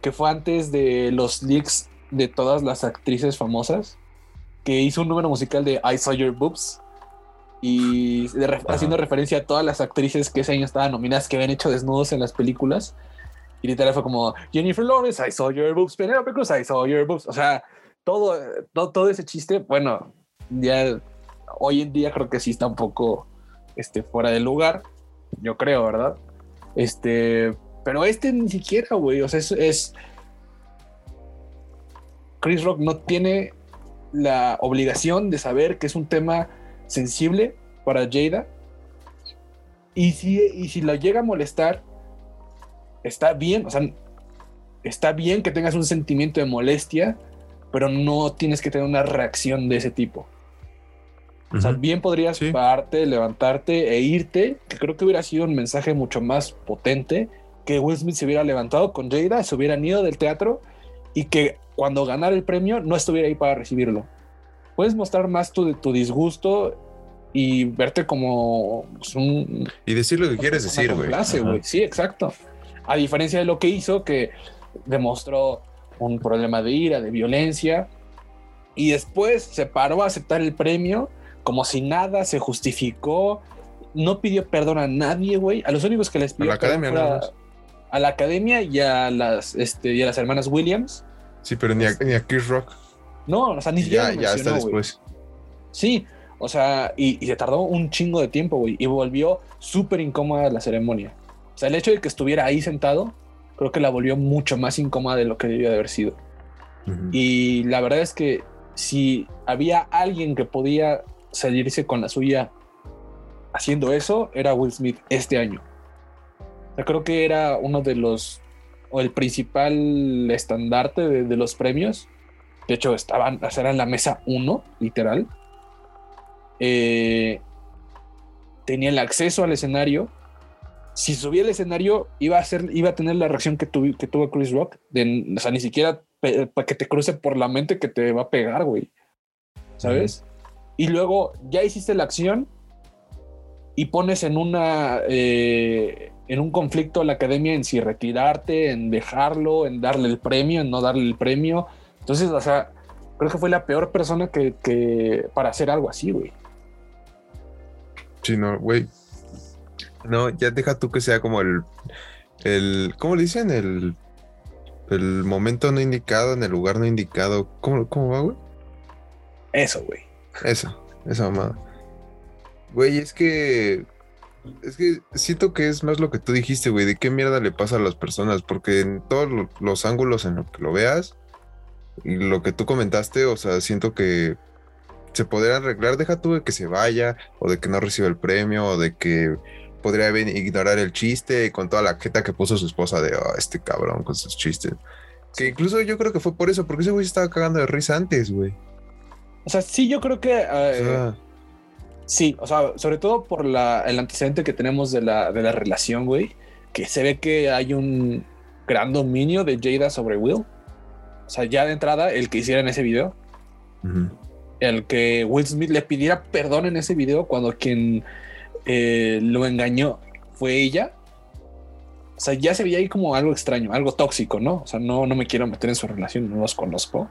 S2: que fue antes de los leaks de todas las actrices famosas. Que hizo un número musical de I Saw Your Boobs. Y de ref-
S1: Ajá.
S2: haciendo referencia a todas las actrices que ese año estaban nominadas que habían hecho desnudos en las películas. Y literal fue como Jennifer Lawrence, I saw your boobs, Penelope Cruz, I saw your boobs. O sea, todo, todo, todo ese chiste, bueno, ya hoy en día creo que sí está un poco este, fuera de lugar, yo creo, ¿verdad? Este, pero este ni siquiera, güey, o sea, es, es- Chris Rock no tiene la obligación de saber que es un tema sensible para Jada. Y si, y si la llega a molestar, está bien, o sea, está bien que tengas un sentimiento de molestia, pero no tienes que tener una reacción de ese tipo. O sea, bien podrías
S1: Sí.
S2: pararte, levantarte e irte, que creo que hubiera sido un mensaje mucho más potente que Will Smith se hubiera levantado con Jada, se hubieran ido del teatro y que cuando ganara el premio no estuviera ahí para recibirlo. Puedes mostrar más tu, tu disgusto y verte como pues, un,
S1: y decir lo que quieres decir, güey.
S2: Sí, exacto. A diferencia de lo que hizo, que demostró un problema de ira, de violencia, y después se paró a aceptar el premio como si nada, se justificó no pidió perdón a nadie, güey. A los únicos que les pidió
S1: A la academia,
S2: a- a la academia y a las, este, y a las hermanas Williams.
S1: Sí, pero ni a, ni a Chris Rock.
S2: No, o sea, ni siquiera
S1: Ya,
S2: lo
S1: ya hasta después.
S2: Sí, o sea, y, y se tardó un chingo de tiempo, güey, y volvió súper incómoda la ceremonia. O sea, el hecho de que estuviera ahí sentado, creo que la volvió mucho más incómoda de lo que debió de haber sido. Y la verdad es que si había alguien que podía salirse con la suya haciendo eso, era Will Smith este año. O sea, creo que era uno de los, o el principal estandarte de, de los premios. De hecho, estaban, era en la mesa 1, literal. Eh, tenía el acceso al escenario. Si subía al escenario, iba a, ser, iba a tener la reacción que, tuvi- que tuvo Chris Rock. De, o sea, ni siquiera para que te cruce por la mente que te va a pegar, güey. ¿Sabes? Y luego ya hiciste la acción y pones en una eh, en un conflicto a la academia en si retirarte, en dejarlo, en darle el premio, en no darle el premio. Entonces, o sea, creo que fue la peor persona que, que para hacer algo así, güey.
S1: Sí, no, güey. No, ya deja tú que sea como el. el ¿Cómo le dicen? El. El momento no indicado en el lugar no indicado. ¿Cómo, cómo va, güey?
S2: Eso, güey.
S1: Eso, esa mamada. Güey, es que. Es que siento que es más lo que tú dijiste, güey, de qué mierda le pasa a las personas, porque en todos lo- los ángulos en los que lo veas, lo que tú comentaste, o sea, siento que se podría arreglar, deja tú de que se vaya, o de que no reciba el premio, o de que podría ignorar el chiste con toda la jeta que puso su esposa de, "Oh, este cabrón con sus chistes. Que incluso yo creo que fue por eso, porque ese güey se estaba cagando de risa antes, güey.
S2: O sea, sí, yo creo que
S1: O
S2: eh,
S1: sea,
S2: Sí, o sea, sobre todo por la, el antecedente que tenemos de la, de la relación, güey, que se ve que hay un gran dominio de Jada sobre Will. O sea, ya de entrada, el que hiciera en ese video, el que Will Smith le pidiera perdón en ese video cuando quien eh, lo engañó fue ella. O sea, ya se veía ahí como algo extraño, algo tóxico, ¿no? O sea, no, no me quiero meter en su relación, no los conozco.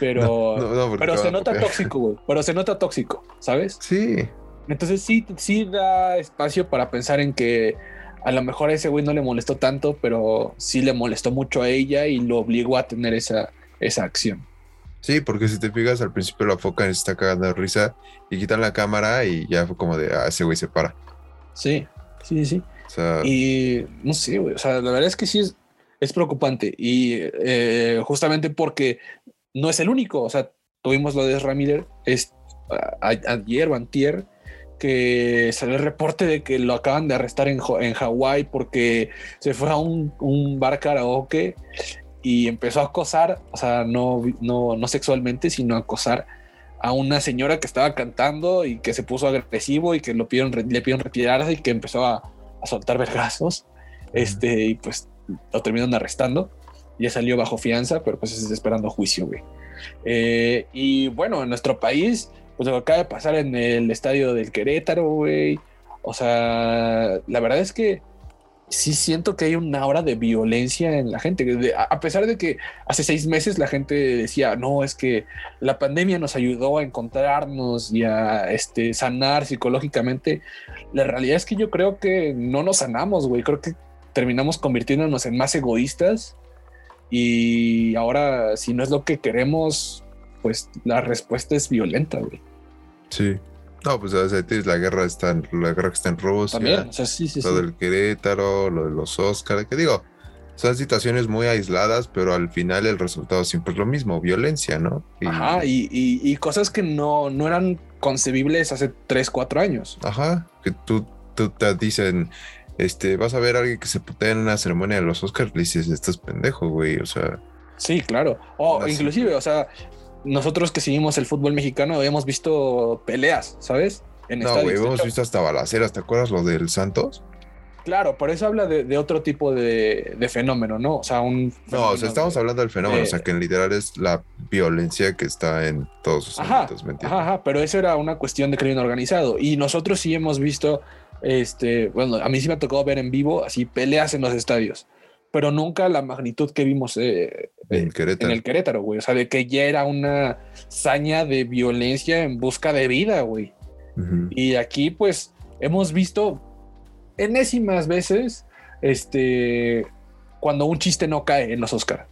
S2: Pero,
S1: No,
S2: pero se nota tóxico, güey. Pero se nota tóxico, ¿sabes?
S1: Sí,
S2: Entonces sí, sí da espacio para pensar en que a lo mejor a ese güey no le molestó tanto, pero sí le molestó mucho a ella y lo obligó a tener esa, esa acción.
S1: sí, porque si te fijas al principio la foca se está cagando de risa y quitan la cámara y ya fue como de, ah, ese güey se para.
S2: Sí, sí, sí.
S1: O sea,
S2: Y no sé, güey. O sea, la verdad es que sí es, es preocupante. Y eh, justamente porque no es el único. O sea, tuvimos lo de Ramírez es a- a- ayer o antier que salió el reporte de que lo acaban de arrestar en, en Hawái porque se fue a un, un bar karaoke y empezó a acosar, o sea, no, no, no sexualmente, sino a acosar a una señora que estaba cantando y que se puso agresivo y que lo pidieron, le pidieron retirarse y que empezó a, a soltar vergazos. Este, y pues lo terminaron arrestando. Ya salió bajo fianza, pero pues está esperando juicio, güey. Eh, y bueno, en nuestro país, pues lo que acaba de pasar en el estadio del Querétaro, güey. O sea, la verdad es que sí siento que hay una hora de violencia en la gente. A pesar de que hace seis meses la gente decía, no, es que la pandemia nos ayudó a encontrarnos y a este, sanar psicológicamente. La realidad es que yo creo que no nos sanamos, güey. Creo que terminamos convirtiéndonos en más egoístas y ahora si no es lo que queremos, pues la respuesta es violenta, güey.
S1: sí. No, pues o sea, tienes la guerra está en, la guerra que está en Rusia,
S2: También, o sea, sí, sí, sí.
S1: lo del Querétaro, lo de los Oscars, que digo, son situaciones muy aisladas, pero al final el resultado siempre es lo mismo, violencia, ¿no? Y-
S2: Ajá, y, y- y cosas que no, no eran concebibles hace 3, 4 años.
S1: Ajá, que tú, tú te dicen, este, vas a ver a alguien que se putea en una ceremonia de los Oscars, le dices, estás pendejo, güey, o sea,
S2: Sí, claro. O inclusive, o sea, nosotros que seguimos el fútbol mexicano hemos visto peleas, ¿sabes? En
S1: no, güey, hemos visto hasta balaceras, ¿te acuerdas lo del Santos?
S2: Claro, por eso habla de, de otro tipo de, de fenómeno, ¿no? O sea, un...
S1: No, o sea, estamos
S2: de-
S1: hablando del fenómeno, o sea, que en literal es la violencia que está en todos sus
S2: Ajá,
S1: ámbitos, ¿me entiendes?
S2: Ajá, ajá, pero eso era una cuestión de crimen organizado. Y nosotros sí hemos visto, este, bueno, a mí sí me ha tocado ver en vivo así peleas en los estadios, pero nunca la magnitud que vimos eh,
S1: En
S2: eh,
S1: Querétaro.
S2: en el Querétaro, güey. O sea, de que ya era una saña de violencia en busca de vida, güey.
S1: Ujú.
S2: Y aquí, pues, hemos visto enésimas veces este, cuando un chiste no cae en los Oscar.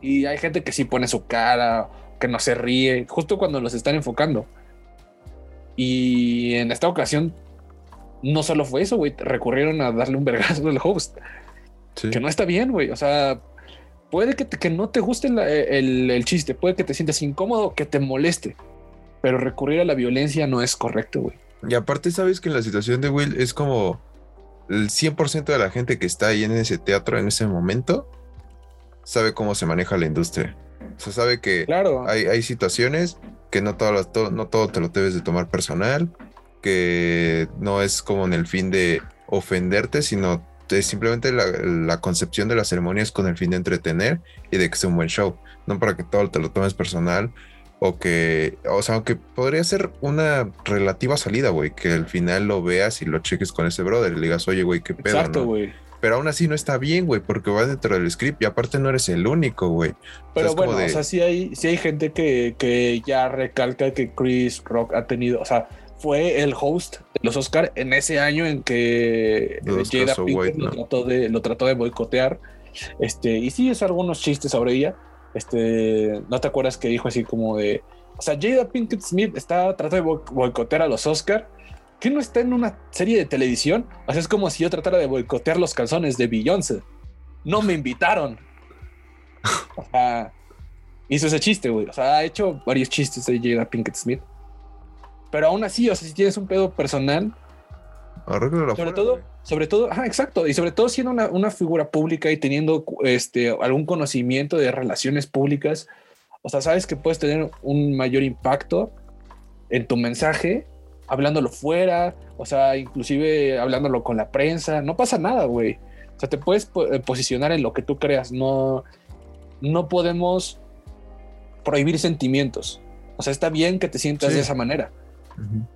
S2: Y hay gente que sí pone su cara, que no se ríe, justo cuando los están enfocando. Y en esta ocasión no solo fue eso, güey, recurrieron a darle un vergazo al host. Que no está bien, güey. O sea, puede que, que no te guste el, el, chiste, puede que te sientas incómodo, que te moleste, pero recurrir a la violencia no es correcto, güey.
S1: Y aparte, sabes que en la situación de Will es como el 100% de la gente que está ahí en ese teatro en ese momento sabe cómo se maneja la industria. O sea, sabe que
S2: claro.
S1: hay, hay situaciones que no todo, no todo te lo debes de tomar personal, que no es como en el fin de ofenderte, sino simplemente la, concepción de la ceremonia es con el fin de entretener y de que sea un buen show, no para que todo te lo tomes personal o que, o sea, aunque podría ser una relativa salida, güey, que al final lo veas y lo cheques con ese brother y le digas, oye, güey, qué pedo. Exacto, güey. Pero aún así no está bien, güey, porque va dentro del script y aparte no eres el único, güey.
S2: Pero bueno, o sea, sí hay, sí hay gente que, que ya recalca que Chris Rock ha tenido, o sea, fue el host de los Oscar en ese año en que Jada Pinkett lo, trató de, lo trató de boicotear. Este, y sí es algunos chistes sobre ella. Este, ¿no te acuerdas que dijo así como de, o sea, Jada Pinkett Smith está tratando de boicotear a los Oscar? ¿Que no está en una serie de televisión? O sea, es como si yo tratara de boicotear los calzones de Beyoncé. No me invitaron. <laughs> O sea, hizo ese chiste, güey. O sea, ha hecho varios chistes de Jada Pinkett Smith. Pero aún así, o sea, si tienes un pedo personal. sobre todo, sobre todo, ah, exacto. Y sobre todo siendo una, figura pública y teniendo este, algún conocimiento de relaciones públicas. O sea, sabes que puedes tener un mayor impacto en tu mensaje hablándolo fuera, o sea, inclusive hablándolo con la prensa, no pasa nada, güey. O sea, te puedes eh, posicionar en lo que tú creas, no, no podemos prohibir sentimientos. O sea, está bien que te sientas de esa manera,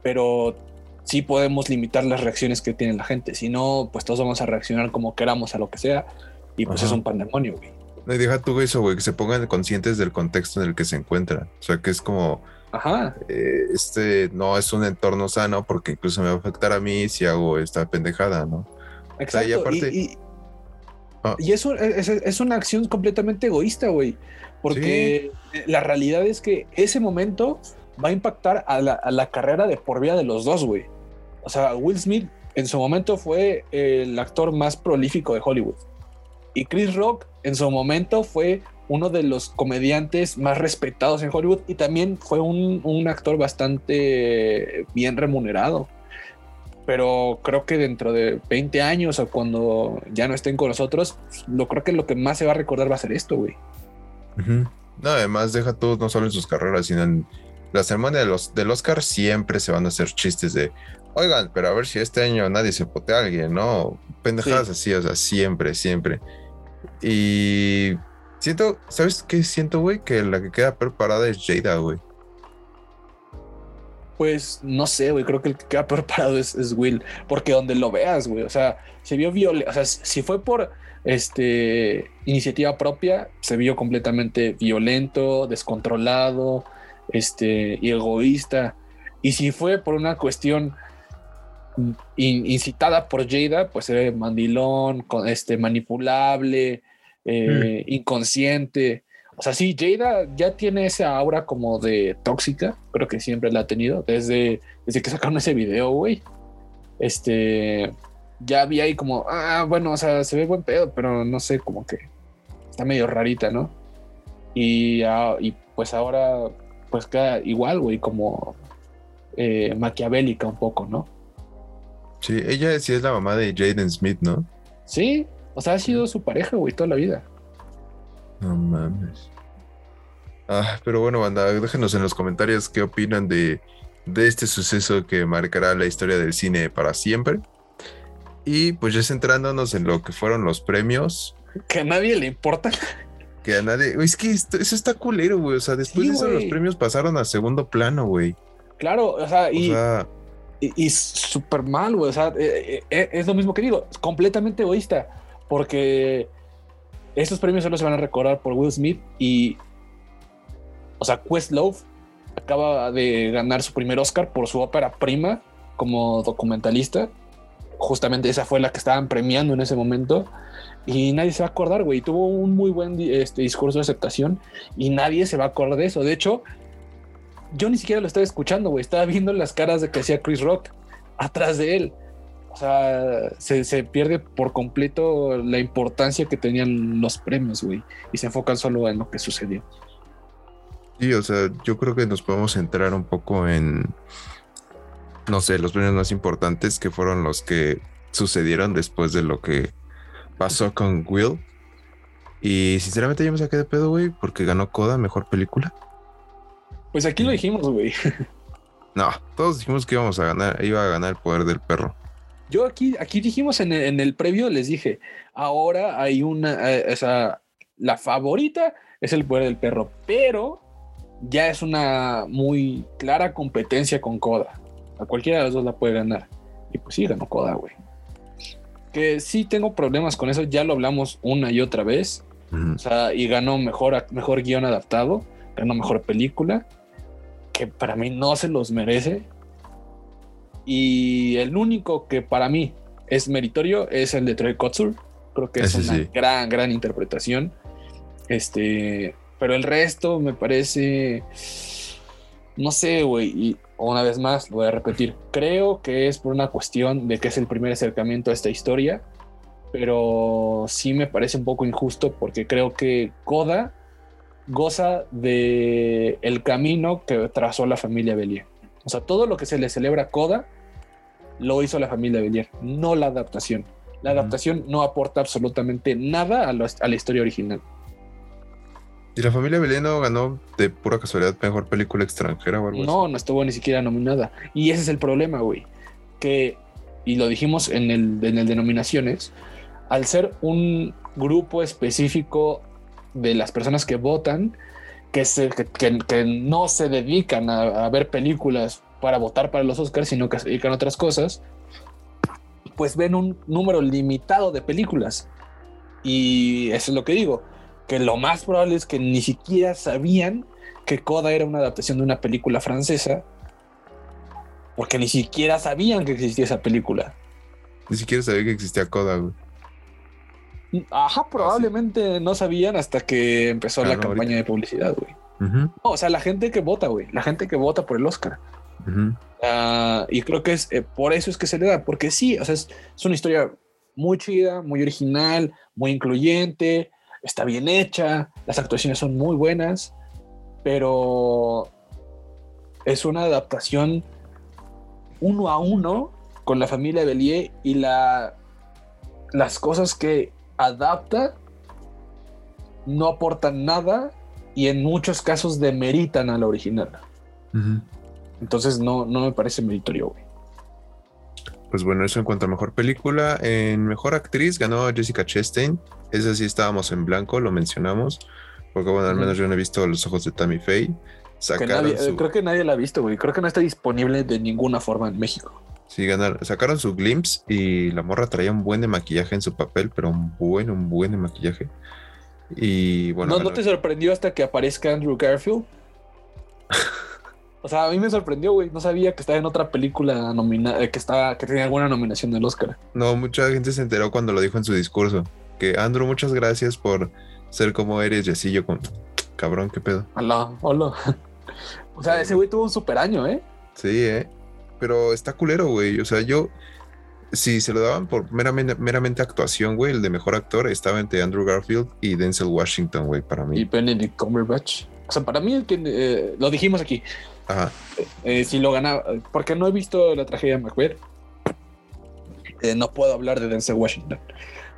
S2: pero sí podemos limitar las reacciones que tiene la gente. Si no, pues todos vamos a reaccionar como queramos a lo que sea y pues es un pandemonio, güey.
S1: No, y deja tú eso, güey, que se pongan conscientes del contexto en el que se encuentran. O sea, que es como,
S2: Ajá.
S1: Eh, este no es un entorno sano porque incluso me va a afectar a mí si hago esta pendejada, ¿no?
S2: Exacto. y, aparte... y, ah. eso es, una acción completamente egoísta, güey. Porque la realidad es que ese momento va a impactar a la, carrera de por vida de los dos, güey. O sea, Will Smith en su momento fue el actor más prolífico de Hollywood. Y Chris Rock en su momento fue uno de los comediantes más respetados en Hollywood y también fue un, actor bastante bien remunerado. Pero creo que dentro de 20 años o cuando ya no estén con nosotros, lo creo que lo que más se va a recordar va a ser esto, güey.
S1: No, además deja todo, no solo en sus carreras, sino en la ceremonia de los, del Oscar siempre se van a hacer chistes de, oigan, pero a ver si este año nadie se potea a alguien, ¿no? Pendejadas así, o sea, siempre, siempre. Y siento, ¿sabes qué siento, güey? Que la que queda preparada es Jada, güey.
S2: Pues no sé, güey, creo que el que queda preparado es, es Will, porque donde lo veas, güey, o sea, se vio violento, o sea, si fue por este iniciativa propia, se vio completamente violento, descontrolado, este, y egoísta. Y si fue por una cuestión incitada por Jada, pues se ve mandilón, este, manipulable, eh, mm. inconsciente. O sea, sí, Jada ya tiene esa aura como de tóxica, creo que siempre la ha tenido, desde, desde que sacaron ese video, güey. Este, ya vi ahí como, ah, bueno, o sea, se ve buen pedo, pero no sé, como que está medio rarita, ¿no? Y, ah, y pues ahora pues queda igual, güey, como eh, maquiavélica un poco, ¿no?
S1: Sí, ella sí es la mamá de Jaden Smith, ¿no?
S2: Sí, o sea, ha sido su pareja, güey, toda la vida.
S1: No mames. Ah, pero bueno, banda, déjenos en los comentarios qué opinan de, de este suceso que marcará la historia del cine para siempre. Y pues ya centrándonos en lo que fueron los premios.
S2: Que a nadie le importa
S1: que a nadie. Es que eso está culero, güey. O sea, después de eso los premios pasaron a segundo plano, güey.
S2: Claro, o sea, y. y, súper mal, güey. O sea, eh, eh, eh, es lo mismo que digo, completamente egoísta. Porque estos premios solo se van a recordar por Will Smith y. O sea, Questlove acaba de ganar su primer Oscar por su ópera prima, como documentalista. Justamente esa fue la que estaban premiando en ese momento. Y nadie se va a acordar, güey. Tuvo un muy buen este, discurso de aceptación y nadie se va a acordar de eso. De hecho, yo ni siquiera lo estaba escuchando, güey. Estaba viendo las caras de que hacía Chris Rock atrás de él. O sea, se, se, pierde por completo la importancia que tenían los premios, güey. Y se enfocan solo en lo que sucedió.
S1: Sí, o sea, yo creo que nos podemos centrar un poco en, no sé, los premios más importantes que fueron los que sucedieron después de lo que pasó con Will. Y sinceramente yo me saqué de pedo, güey, porque ganó Coda, mejor película.
S2: Pues aquí lo dijimos, güey. <laughs>
S1: No, todos dijimos que íbamos a ganar, iba a ganar el poder del perro.
S2: Yo aquí, aquí dijimos en el, en el previo, les dije, ahora hay una, eh, esa, la favorita es el poder del perro, pero ya es una muy clara competencia con Coda. A cualquiera de los dos la puede ganar. Y pues sí, ganó Coda, güey. Que sí tengo problemas con eso, ya lo hablamos una y otra vez. O sea, y ganó mejor, mejor guion adaptado, ganó mejor película, que para mí no se los merece. Y el único que para mí es meritorio es el de Troy Kotsur. Creo que es una gran, gran interpretación. Este, pero el resto me parece, no sé, güey, y una vez más lo voy a repetir, creo que es por una cuestión de que es el primer acercamiento a esta historia, pero sí me parece un poco injusto porque creo que Koda goza de el camino que trazó la familia Belier. O sea, todo lo que se le celebra a Koda lo hizo la familia Belier, no la adaptación. La adaptación no aporta absolutamente nada a, a la historia original.
S1: ¿Y la familia Beleno ganó de pura casualidad mejor película extranjera o algo
S2: No, no estuvo ni siquiera nominada. Y ese es el problema, güey. Que, y lo dijimos en el, en el denominaciones, al ser un grupo específico de las personas que votan, que, se, que, no se dedican a, ver películas para votar para los Oscars, sino que se dedican a otras cosas, pues ven un número limitado de películas. Y eso es lo que digo que lo más probable es que ni siquiera sabían que Coda era una adaptación de una película francesa, porque ni siquiera sabían que existía esa película.
S1: Ni siquiera sabía que existía Coda, güey.
S2: Ajá, probablemente no sabían hasta que empezó la campaña de publicidad, güey. o sea, la gente que vota, güey, la gente que vota por el Oscar. Ah, y creo que es eh, por eso es que se le da, porque sí, o sea, es, es una historia muy chida, muy original, muy incluyente, está bien hecha, las actuaciones son muy buenas, pero es una adaptación uno a uno con la familia Bellier y la, las cosas que adapta no aportan nada y en muchos casos demeritan a la original. Entonces no, no me parece meritorio, güey.
S1: Pues bueno, eso en cuanto a mejor película. En mejor actriz ganó Jessica Chastain. Esa sí estábamos en blanco, lo mencionamos. Porque bueno, al menos yo no he visto Los Ojos de Tammy Faye.
S2: Creo que nadie la ha visto, güey. Creo que no está disponible de ninguna forma en México.
S1: Sí, ganaron, sacaron su glimpse y la morra traía un buen de maquillaje en su papel, pero un buen, un buen de maquillaje. Y bueno.
S2: ¿No, ¿no te sorprendió hasta que aparezca Andrew Garfield? O sea, a mí me sorprendió, güey. No sabía que estaba en otra película nominada, que estaba, que tenía alguna nominación del Oscar.
S1: No, mucha gente se enteró cuando lo dijo en su discurso. Que Andrew, muchas gracias por ser como eres. Y así yo con cabrón, qué pedo.
S2: Hola, hola. O sea, ese güey tuvo un super año, ¿eh?
S1: Sí, eh. Pero está culero, güey. O sea, yo, si se lo daban por meramente, meramente actuación, güey, el de mejor actor estaba entre Andrew Garfield y Denzel Washington, güey, para mí.
S2: Y Benedict Cumberbatch. O sea, para mí, el que eh, lo dijimos aquí, eh, si lo ganaba, porque no he visto la tragedia de Macbeth, eh, no puedo hablar de Denzel Washington.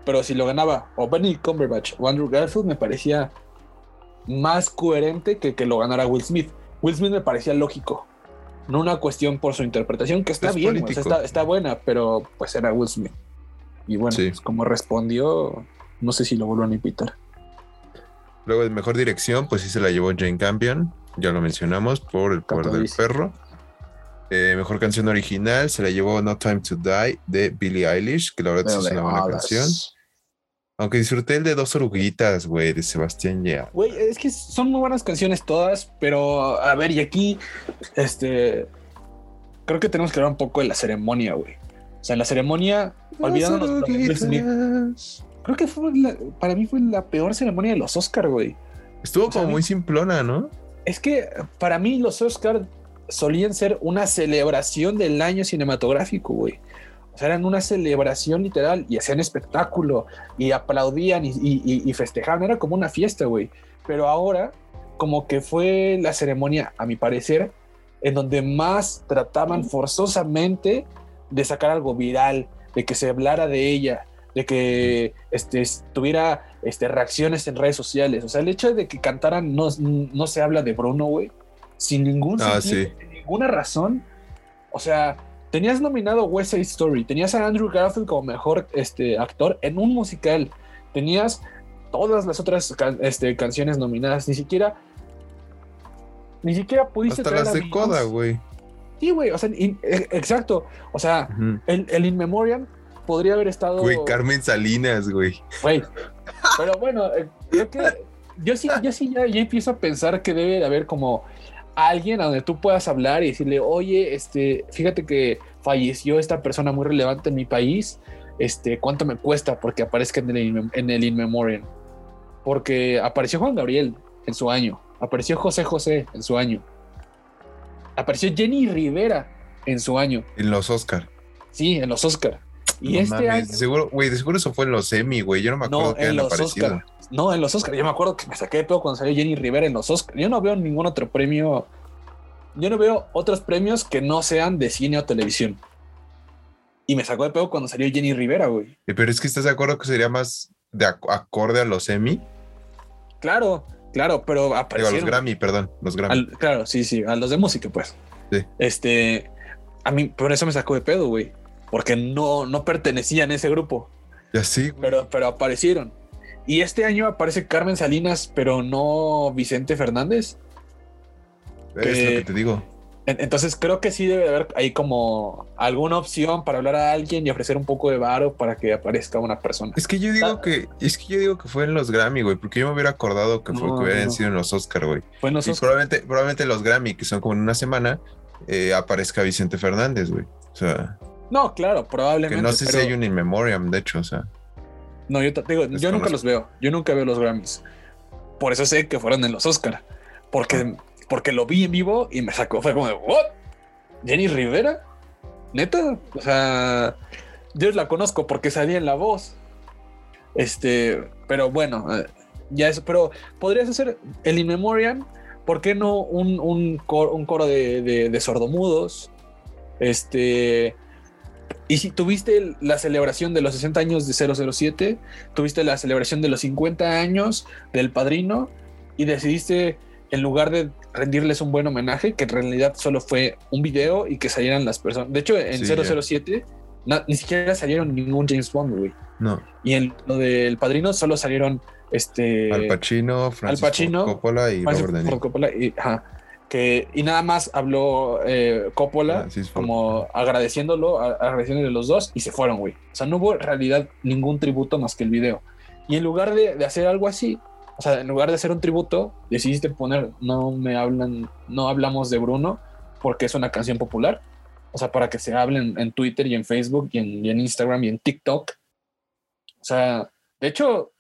S2: Pero si lo ganaba o Benny Cumberbatch o Andrew Garfield, me parecía más coherente que que lo ganara Will Smith. Will Smith me parecía lógico. No una cuestión por su interpretación, que está bien, está, buena, pero pues era Will Smith. Y bueno, pues, como respondió, no sé si lo vuelvan a invitar.
S1: Luego de mejor dirección, pues sí se la llevó Jane Campion ya lo mencionamos, por el poder del perro. Eh, mejor canción original se la llevó No Time to Die de Billie Eilish, que la verdad es una buena canción. Aunque disfruté el de dos oruguitas, güey, de Sebastián Ya.
S2: Güey, es que son muy buenas canciones todas, pero a ver, y aquí, este. creo que tenemos que hablar un poco de la ceremonia, güey. O sea, en la ceremonia, olvidándonos de creo que fue la- para mí fue la peor ceremonia de los Oscar, güey.
S1: Estuvo
S2: O sea,
S1: como
S2: mí-
S1: muy simplona, ¿no?
S2: Es que para mí los Oscar solían ser una celebración del año cinematográfico, güey. O sea, eran una celebración literal y hacían espectáculo y aplaudían y, y- festejaban. Era como una fiesta, güey. Pero ahora, como que fue la ceremonia, a mi parecer, en donde más trataban forzosamente de sacar algo viral, de que se hablara de ella, de que este, tuviera este, reacciones en redes sociales. O sea, el hecho de que cantaran no, no se habla de Bruno, güey, sin ningún
S1: Ah,
S2: sentido,
S1: sí.
S2: sin ninguna razón. O sea, tenías nominado West Side Story, tenías a Andrew Garfield como mejor este, actor en un musical, tenías todas las otras can- este, canciones nominadas, ni siquiera. Ni siquiera pudiste
S1: Hasta
S2: traer
S1: las de Coda, güey.
S2: Sí, güey, o sea, in- e- exacto. O sea, el, el In Memoriam podría haber estado.
S1: Güey, Carmen Salinas, güey.
S2: Güey. Pero bueno, eh, creo que yo sí, yo sí ya, ya empiezo a pensar que debe de haber como alguien a donde tú puedas hablar y decirle, oye, este, fíjate que falleció esta persona muy relevante en mi país. Este, ¿cuánto me cuesta porque aparezca en el, in- en el In Memoriam? Porque apareció Juan Gabriel en su año, apareció José José en su año, apareció Jenny Rivera en su año,
S1: En los Oscar.
S2: sí, en los Oscar. Y
S1: No
S2: este
S1: mames,
S2: año,
S1: seguro, güey, de seguro eso fue en los Emmy, güey. Yo no me acuerdo
S2: No,
S1: que
S2: en los
S1: aparecido.
S2: Oscar. No, en los Oscar. Yo me acuerdo que me saqué de pedo cuando salió Jenny Rivera en los Oscar. Yo no veo ningún otro premio. Yo no veo otros premios que no sean de cine o televisión. Y me sacó de pedo cuando salió Jenny Rivera, güey.
S1: Eh, Pero es que estás de acuerdo que sería más de ac- acorde a los Emmy.
S2: Claro, claro, pero
S1: Digo, a
S2: aparecieron.
S1: los Grammy, perdón, los Grammy.
S2: Al- claro, sí, sí, a los de música, pues.
S1: Sí.
S2: Este, a mí, por eso me sacó de pedo, güey. Porque no, no pertenecían a ese grupo.
S1: Ya sí, güey.
S2: pero, pero aparecieron. Y este año aparece Carmen Salinas, pero no Vicente Fernández.
S1: es lo
S2: que-
S1: te digo.
S2: En- Entonces creo que sí debe de haber ahí como alguna opción para hablar a alguien y ofrecer un poco de varo para que aparezca una persona.
S1: Es que yo digo que, es que yo digo que fue en los Grammy, güey, porque yo me hubiera acordado que fue
S2: No,
S1: que hubieran
S2: no.
S1: sido en los Oscar, güey.
S2: Fue
S1: Y
S2: nosotros.
S1: probablemente, probablemente los Grammy, que son como en una semana, eh, aparezca Vicente Fernández, güey. O sea,
S2: No, claro, probablemente.
S1: que no sé
S2: pero-
S1: si hay un in memoriam, de hecho, o sea.
S2: No, yo digo, yo nunca los veo. Yo nunca veo los Grammys. Por eso sé que fueron en los Oscar. Porque, porque lo vi en vivo y me sacó. Fue como de, ¿what? ¿Jenny Rivera? ¿Neta? O sea, yo la conozco porque salía en La Voz. Este, pero bueno, eh, ya eso. Pero podrías hacer el In Memoriam. ¿Por qué no un, un coro, un coro de, de- de sordomudos? Este. Y si tuviste la celebración de los 60 años de 007, tuviste la celebración de los 50 años del padrino y decidiste, en lugar de rendirles un buen homenaje, que en realidad solo fue un video y que salieran las personas. De hecho, en
S1: Sí, ya.
S2: 007 na- ni siquiera salieron ningún James Bond, güey.
S1: No.
S2: Y en lo del padrino solo salieron este.
S1: Al Pacino, Francisco
S2: Pacino,
S1: Coppola y
S2: Francis
S1: Robert De Niro.
S2: Coppola y, ajá, que, y nada más habló eh, Coppola
S1: Ford.
S2: como agradeciéndolo, a- agradeciéndole los dos y se fueron, güey. O sea, no hubo en realidad ningún tributo más que el video. Y en lugar de, de hacer algo así, o sea, en lugar de hacer un tributo, decidiste poner no me hablan, no hablamos de Bruno porque es una canción popular. O sea, para que se hablen en Twitter y en Facebook y en, y en Instagram y en TikTok. O sea, de hecho,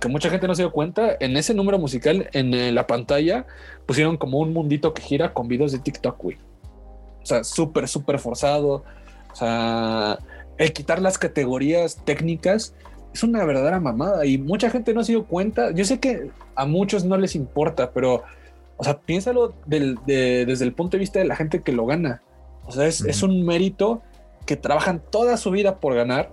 S2: que mucha gente no se dio cuenta, en ese número musical, en eh, la pantalla, pusieron como un mundito que gira con videos de TikTok, güey. O sea, súper, súper forzado. O sea, el quitar las categorías técnicas es una verdadera mamada y mucha gente no se dio cuenta. Yo sé que a muchos no les importa, pero, o sea, piénsalo del- de- desde el punto de vista de la gente que lo gana. O sea, es un mérito que trabajan toda su vida por ganar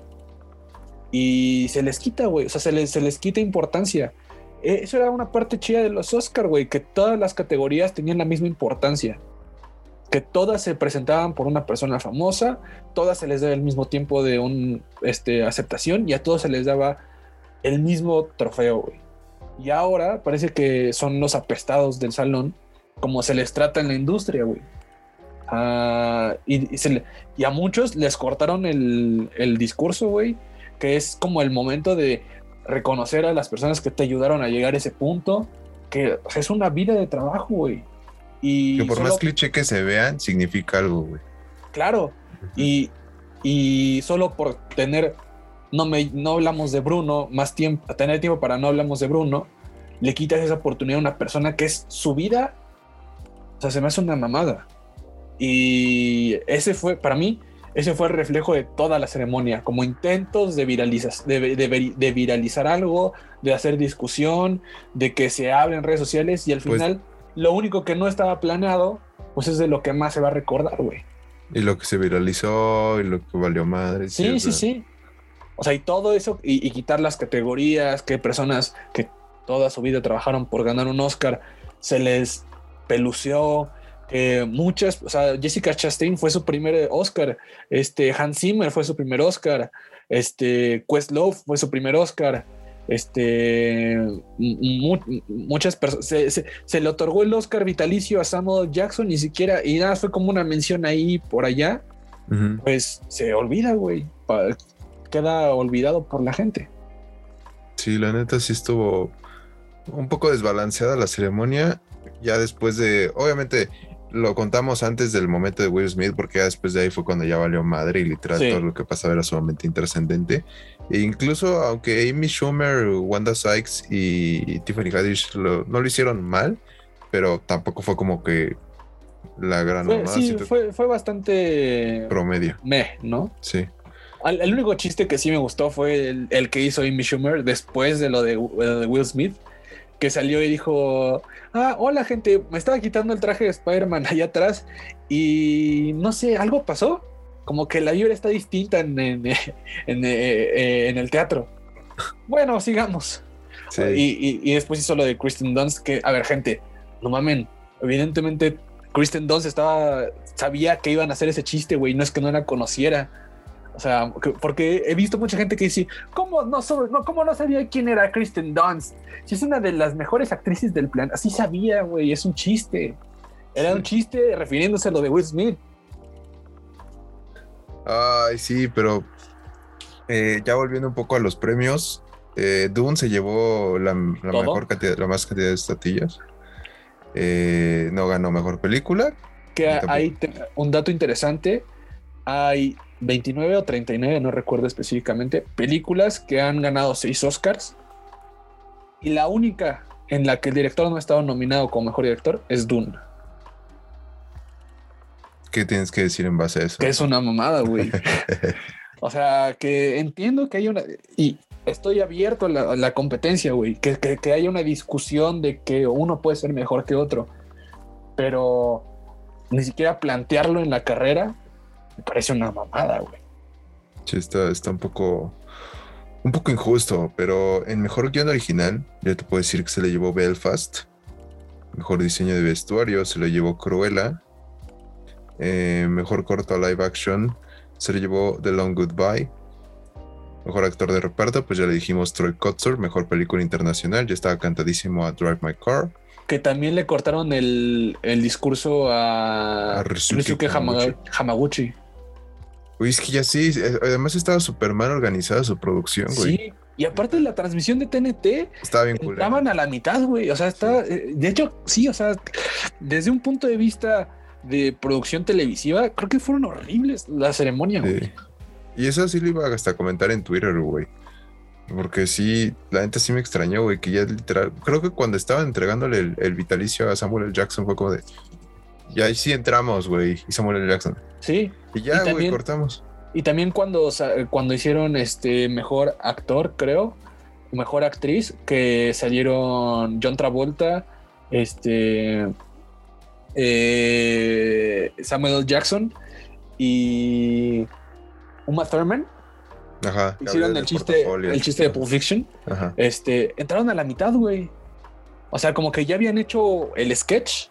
S2: y se les quita, güey. O sea, se les, se les quita importancia. Eh, Eso era una parte chida de los Oscar, güey, que todas las categorías tenían la misma importancia. Que todas se presentaban por una persona famosa, todas se les daba el mismo tiempo de un este, aceptación y a todos se les daba el mismo trofeo, güey. Y ahora parece que son los apestados del salón, como se les trata en la industria, güey. Ah, y, y y a muchos les cortaron el, el discurso, güey, que es como el momento de reconocer a las personas que te ayudaron a llegar a ese punto, que o sea, es una vida de trabajo, güey. Y
S1: Que por
S2: solo-
S1: más cliché que se vean, significa algo, güey.
S2: Claro. Y, y solo por tener, no, me, no hablamos de Bruno, más tiempo, tener tiempo para no hablamos de Bruno, le quitas esa oportunidad a una persona que es su vida. O sea, se me hace una mamada. Y ese fue, para mí, ese fue el reflejo de toda la ceremonia, como intentos de, viralizar, de, de, de viralizar algo, de hacer discusión, de que se hable en redes sociales y al
S1: Pues-
S2: final lo único que no estaba planeado, pues es de lo que más se va a recordar, güey.
S1: Y lo que se viralizó y lo que valió madre.
S2: Sí, sí, sí. O sea, y todo eso, y, y quitar las categorías, que personas que toda su vida trabajaron por ganar un Oscar, se les pelució, que muchas, o sea, Jessica Chastain fue su primer Oscar, este, Hans Zimmer fue su primer Oscar, este, Questlove fue su primer Oscar, este, mu- muchas personas, se, se- se le otorgó el Oscar vitalicio a Samuel Jackson, ni siquiera, y nada, fue como una mención ahí por allá, pues se olvida, güey. Queda olvidado por la gente.
S1: Sí, la neta sí estuvo un poco desbalanceada la ceremonia. Ya después de, obviamente, lo contamos antes del momento de Will Smith, porque ya después de ahí fue cuando ya valió madre y literal
S2: Sí.
S1: todo lo que pasaba era sumamente intrascendente. E incluso aunque Amy Schumer, Wanda Sykes y Tiffany Haddish lo- no lo hicieron mal, pero tampoco fue como que la gran
S2: Fue, sí, fue, fue bastante
S1: promedio.
S2: meh, ¿no?
S1: Sí.
S2: El único chiste que sí me gustó fue el, el que hizo Amy Schumer después de lo de, de Will Smith, que salió y dijo, ah, hola gente, me estaba quitando el traje de Spider-Man allá atrás y no sé, algo pasó. Como que la vibra está distinta en, en, <laughs> en, eh, eh, en el teatro. Bueno, sigamos.
S1: sí.
S2: Y, y- y después hizo lo de Kristen Dunst, que, a ver, gente, no mamen. Evidentemente, Kristen Dunst estaba, sabía que iban a hacer ese chiste, güey. No es que no la conociera. O sea, que- porque he visto mucha gente que dice, ¿cómo no, sobre- no, ¿cómo no sabía quién era Kristen Dunst? Si es una de las mejores actrices del planeta. Sí sabía, güey, es un chiste. Era
S1: Sí.
S2: un chiste refiriéndose a lo de Will Smith.
S1: Ay, sí, pero eh, ya volviendo un poco a los premios, eh, Dune se llevó la, mejor cantidad, la más cantidad de estatillas. Eh, no ganó mejor película.
S2: Que hay un dato interesante. Hay 29 o 39, no recuerdo específicamente, películas que han ganado seis Oscars. Y la única en la que el director no ha estado nominado como mejor director es Dune.
S1: ¿Qué tienes que decir en base a eso?
S2: Que es una mamada, güey. <laughs> o sea, que entiendo que hay una... Y estoy abierto a la, a la competencia, güey. Que, que, que haya una discusión de que uno puede ser mejor que otro. Pero ni siquiera plantearlo en la carrera me parece una mamada, güey.
S1: Sí, está, está un poco un poco injusto, pero en mejor guion original, yo te puedo decir que se le llevó Belfast. Mejor diseño de vestuario se lo llevó Cruella. Eh, mejor corto live action se lo llevó The Long Goodbye. Mejor actor de reparto, pues ya le dijimos Troy Kotsur. Mejor película internacional, ya estaba cantadísimo a Drive My Car.
S2: Que también le cortaron el, el discurso a,
S1: A Ryusuke
S2: Hamaguchi. Hamaguchi.
S1: Uy, es que ya sí, además estaba súper mal organizada su producción, güey.
S2: Sí. Y aparte de la transmisión de TNT,
S1: Estaba bien culera.
S2: entraban a la mitad, güey. O sea, está. eh, De hecho, sí, o sea, desde un punto de vista de producción televisiva, creo que fueron horribles la ceremonia, güey.
S1: Y eso sí lo iba hasta a comentar en Twitter, güey. Porque sí, la neta sí me extrañó, güey, que ya literal. Creo que cuando estaban entregándole el, el vitalicio a Samuel L. Jackson fue como de. Ya ahí sí entramos, güey. Y Samuel L. Jackson.
S2: Sí.
S1: Y ya, güey, cortamos.
S2: Y también cuando, cuando hicieron este mejor actor, creo, mejor actriz, que salieron John Travolta, este eh, Samuel. Jackson y Uma Thurman.
S1: Ajá.
S2: Hicieron el chiste, el chiste de Pulp Fiction.
S1: Ajá.
S2: Este, entraron a la mitad, güey. O sea, como que ya habían hecho el sketch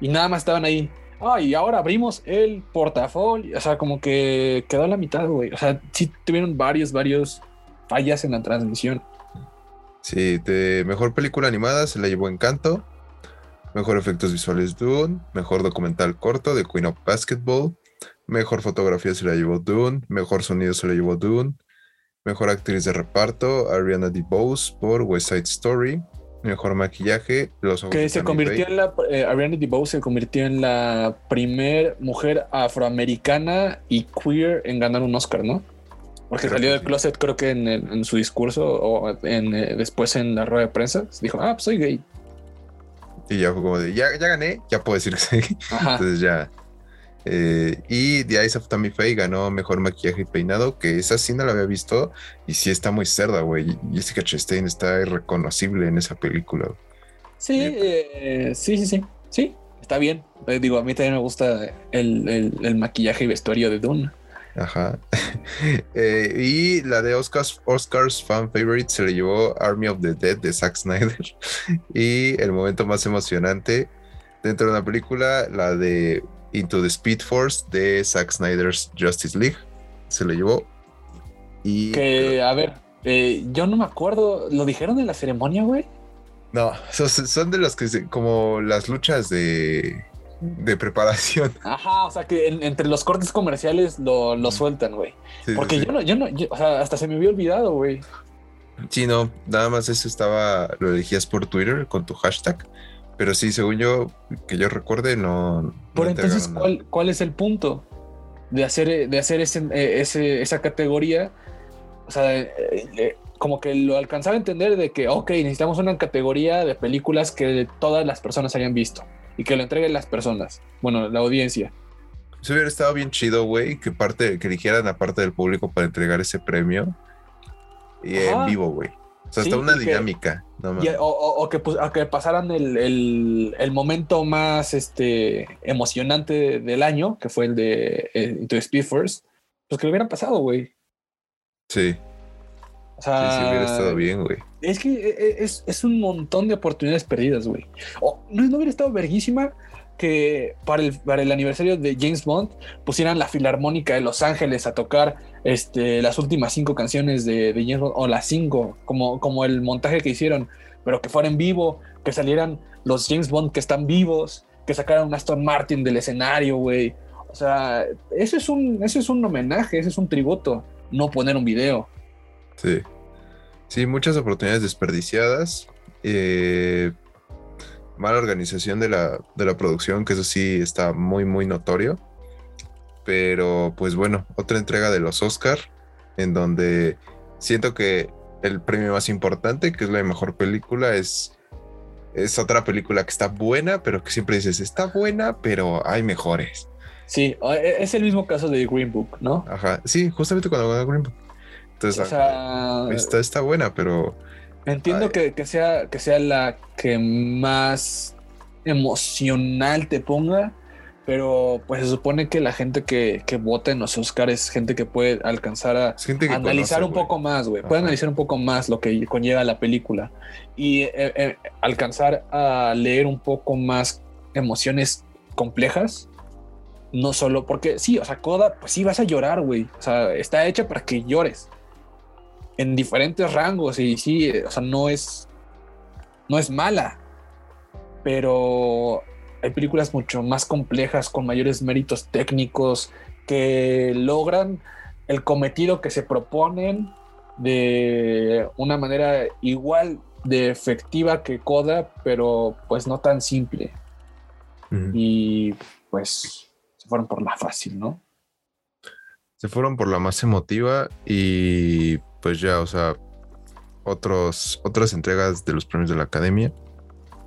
S2: y nada más estaban ahí. Ah, y ahora abrimos el portafolio. O sea, como que quedó a la mitad, güey. O sea, sí tuvieron varios, varios fallas en la transmisión.
S1: Sí, de mejor película animada se la llevó Encanto. Mejor efectos visuales Dune. Mejor documental corto de Queen of Basketball. Mejor fotografía se la llevó Dune. Mejor sonido se la llevó Dune. Mejor actriz de reparto Ariana DeBose por West Side Story. Mejor maquillaje, los ojos
S2: Que se convirtió en la. Eh, Ariana se convirtió en la primer mujer afroamericana y queer en ganar un Oscar, ¿no? Porque
S1: Creo
S2: salió del
S1: sí.
S2: closet, creo que en, su discurso o en, eh, después en la rueda de prensa. Dijo, ah, pues soy gay.
S1: Y ya fue como de, ya, ya gané, ya puedo decir que sí.
S2: Ajá.
S1: Entonces ya. Eh, y The Eyes of Tammy Faye ganó mejor maquillaje y peinado, que esa sí no la había visto y sí está muy cerda, güey. Jessica Chastain está irreconocible en esa película.
S2: Sí, eh, sí, sí, sí. Sí, está bien. Eh, digo, a mí también me gusta el, el- el maquillaje y vestuario de Dune.
S1: Ajá. <laughs> Eh, y la de Oscars, Oscars Fan Favorite se le llevó Army of the Dead de Zack Snyder. <laughs> y el momento más emocionante dentro de una película, la de Into the Speed Force de Zack Snyder's Justice League. Se le llevó. Y
S2: Que, a ver, eh, yo no me acuerdo. ¿Lo dijeron en la ceremonia, güey?
S1: no, <laughs> son, son de las que se- como las luchas de, de preparación. <laughs>
S2: Ajá, o sea que en- entre los cortes comerciales lo, lo sueltan, güey.
S1: Sí, sí,
S2: Porque
S1: sí.
S2: yo no, yo no, yo- o sea, hasta se me había olvidado, güey.
S1: Sí, no, nada más eso estaba, lo elegías por Twitter con tu hashtag. Pero sí, según yo, que yo recuerde, no. no
S2: Pero entonces. ¿cuál, ¿cuál es el punto de hacer, eh, de hacer ese, eh, ese- esa categoría? O sea, eh, como que lo alcanzaba a entender de que, ok, necesitamos una categoría de películas que todas las personas hayan visto y que lo entreguen las personas, bueno, la audiencia.
S1: Se hubiera estado bien chido, güey, que parte, que eligieran a parte del público para entregar ese premio. Y en vivo, güey. O sea,
S2: Sí,
S1: hasta una
S2: que-
S1: dinámica. No
S2: Y-
S1: mames.
S2: o, o- o que, pues, a que pasaran el, el- el momento más este, emocionante del año, que fue el de eh, Speed Force, pues que lo hubieran pasado, güey.
S1: Sí,
S2: O
S1: sí,
S2: sea,
S1: sí, hubiera estado bien, güey.
S2: Es que eh, es, es un montón de oportunidades perdidas, güey. O, ¿no, no hubiera estado verguísima que para el, para el aniversario de James Bond pusieran la Filarmónica de Los Ángeles a tocar este, las últimas cinco canciones de, de James Bond, o las cinco, como, como el montaje que hicieron, pero que fuera en vivo, que salieran los James Bond que están vivos, que sacaran un Aston Martin del escenario, güey. O sea, eso es un, eso es un homenaje, eso es un tributo, no poner un video.
S1: Sí. Sí, muchas oportunidades desperdiciadas. eh, mala organización de la, de la producción, que eso sí está muy, muy notorio. Pero, pues bueno, otra entrega de los Oscar, en donde siento que el premio más importante, que es la mejor película, es, es otra película que está buena, pero que siempre dices, está buena, pero hay mejores.
S2: Sí, e- es el mismo caso de Green Book, ¿no?
S1: Ajá, sí, justamente cuando ganó Green Book. Entonces,
S2: O sea,
S1: está, está buena, pero
S2: entiendo
S1: ay.
S2: que, que sea, que sea la que más emocional te ponga, pero pues se supone que la gente que, que vota en los Oscars es gente que puede alcanzar a analizar
S1: conoce,
S2: un
S1: güey.
S2: poco más, güey. Puede analizar un poco más lo que conlleva la película y eh, eh, alcanzar a leer un poco más emociones complejas. No solo porque sí, o sea, Coda, pues sí vas a llorar, güey. O sea, está hecha para que llores en diferentes rangos y sí, o sea, no es no es mala, pero hay películas mucho más complejas con mayores méritos técnicos que logran el cometido que se proponen de una manera igual de efectiva que Coda, pero pues no tan simple. Y pues se fueron por la fácil, ¿no?
S1: Se fueron por la más emotiva y pues ya, o sea, otros, otras entregas de los premios de la academia,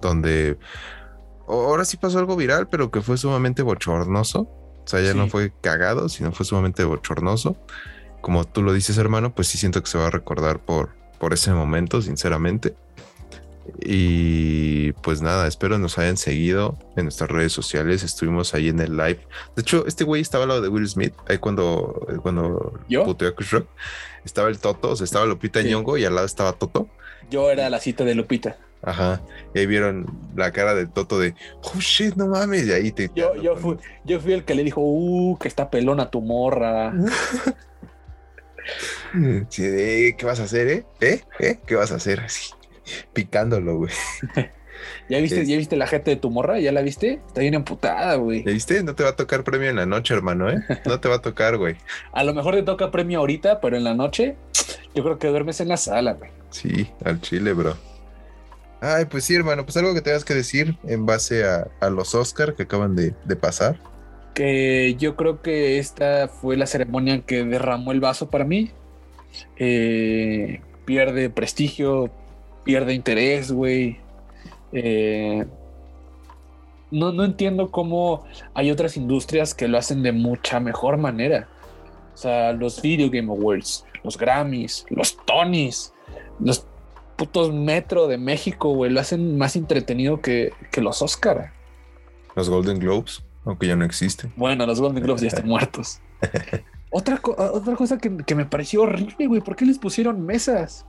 S1: donde ahora sí pasó algo viral, pero que fue sumamente bochornoso. O sea, ya no fue cagado, sino fue sumamente bochornoso. Como tú lo dices, hermano, pues sí siento que se va a recordar por, por ese momento, sinceramente. Y pues nada, espero nos hayan seguido en nuestras redes sociales. Estuvimos ahí en el live. De hecho, este güey estaba al lado de Will Smith, ahí cuando, cuando
S2: ¿Yo?
S1: puteó a Chris Rock. Estaba el Toto, o sea, estaba Lupita
S2: Sí.
S1: Nyong'o y al lado estaba Toto.
S2: Yo era la cita de Lupita.
S1: Ajá. Y ahí vieron la cara de Toto de, oh shit, no mames. Y ahí te.
S2: Yo, yo, fui, yo fui el que le dijo, uh, que está pelona tu morra. <laughs>
S1: Sí, de, ¿qué vas a hacer, eh? ¿Eh? ¿Eh? ¿Qué vas a hacer? Así, picándolo, güey. <laughs>
S2: ¿Ya viste,
S1: Es-
S2: ¿Ya viste la gente de tu morra? ¿Ya la viste? Está bien emputada, güey.
S1: ¿Ya viste? No te va a tocar premio en la noche, hermano, ¿eh? No te va a tocar, güey. <laughs>
S2: A lo mejor te toca premio ahorita, pero en la noche yo creo que duermes en la sala, güey.
S1: Sí, al chile, bro. Ay, pues sí, hermano, pues algo que tengas que decir en base a, los Oscar que acaban de, de, pasar.
S2: Que yo creo que esta fue la ceremonia que derramó el vaso para mí. Eh, pierde prestigio, pierde interés, güey. Eh, no, no entiendo cómo hay otras industrias que lo hacen de mucha mejor manera. O sea, los Video Game Awards, los Grammys, los Tonys, los putos Metro de México, güey, lo hacen más entretenido que, que los Oscar.
S1: Los Golden Globes, aunque ya no existen.
S2: Bueno, los Golden Globes ya están <laughs> muertos. otra, otra cosa que, que, me pareció horrible, güey, ¿por qué les pusieron mesas?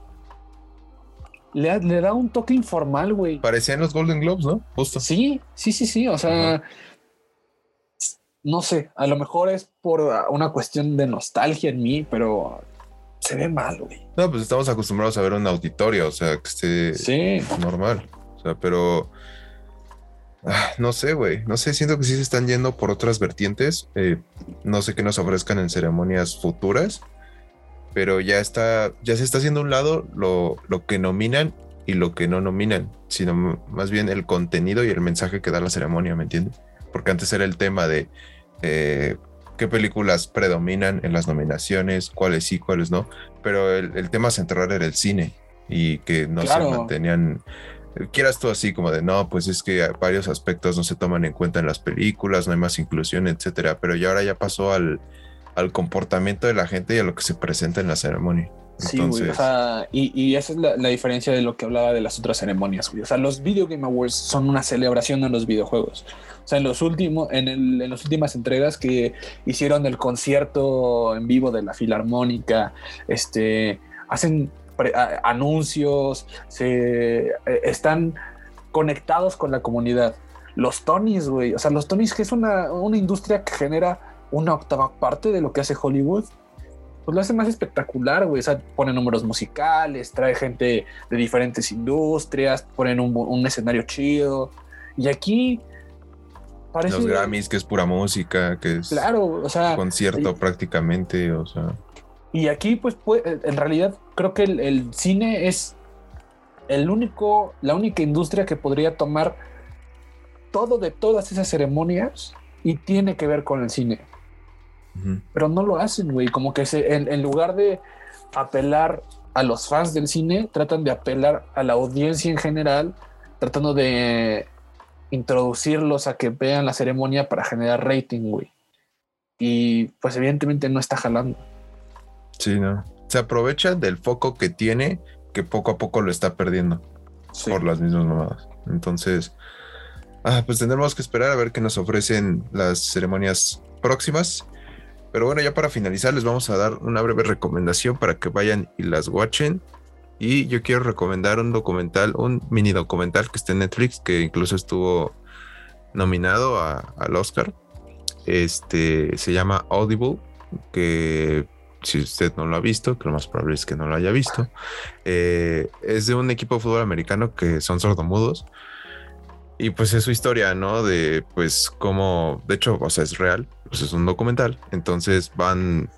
S2: Le, le da un toque informal, güey.
S1: Parecían los Golden Globes, ¿no?
S2: Justo. Sí, sí, sí, sí. O sea, Ajá. no sé, a lo mejor es por una cuestión de nostalgia en mí, pero se ve mal, güey.
S1: No, pues estamos acostumbrados a ver un auditorio, o sea, que esté
S2: sí.
S1: normal. O sea, pero ah, no sé, güey. No sé, siento que sí se están yendo por otras vertientes. Eh, no sé qué nos ofrezcan en ceremonias futuras, pero ya está, ya se está haciendo un lado lo, lo que nominan y lo que no nominan, sino más bien el contenido y el mensaje que da la ceremonia, ¿me entiendes? Porque antes era el tema de eh, qué películas predominan en las nominaciones, cuáles sí, cuáles no, pero el, el tema central era el cine y que no
S2: Claro.
S1: se mantenían, quieras tú así como de, no, pues es que varios aspectos no se toman en cuenta en las películas, no hay más inclusión, etcétera, pero ya ahora ya pasó al, al comportamiento de la gente y a lo que se presenta en la ceremonia.
S2: Sí, güey.
S1: Entonces,
S2: O sea, y, y esa es la, la diferencia de lo que hablaba de las otras ceremonias, güey. O sea, los Video Game Awards son una celebración de los videojuegos. O sea, en los últimos, en, el, en las últimas entregas que hicieron el concierto en vivo de la Filarmónica, este, hacen pre- a- anuncios, se eh, están conectados con la comunidad. Los Tonys, güey. O sea, los Tonys, que es una, una industria que genera una octava parte de lo que hace Hollywood pues lo hace más espectacular, güey. O sea, pone números musicales, trae gente de diferentes industrias, ponen un, un escenario chido. Y aquí parece.
S1: los Grammys, que es pura música, que es
S2: Claro, o sea.
S1: concierto
S2: y-
S1: prácticamente, o sea,
S2: Y aquí, pues, puede- en realidad, creo que el, el cine es el único, la única industria que podría tomar todo de todas esas ceremonias y tiene que ver con el cine. Pero no lo hacen, güey. Como que se, en, en lugar de apelar a los fans del cine, tratan de apelar a la audiencia en general, tratando de introducirlos a que vean la ceremonia para generar rating, güey. Y pues evidentemente no está jalando.
S1: sí, no. Se aprovecha del foco que tiene, que poco a poco lo está perdiendo
S2: Sí.
S1: por las mismas mamadas. Entonces, ah, pues tendremos que esperar a ver qué nos ofrecen las ceremonias próximas. Pero bueno, ya para finalizar, les vamos a dar una breve recomendación para que vayan y las watchen. Y yo quiero recomendar un documental, un mini documental que está en Netflix, que incluso estuvo nominado a- al Oscar. Este se llama Audible, que si usted no lo ha visto, que lo más probable es que no lo haya visto, eh, es de un equipo de fútbol americano que son sordomudos. Y pues es su historia, ¿no? De pues cómo, de hecho, o sea, es real, pues es un documental. Entonces van,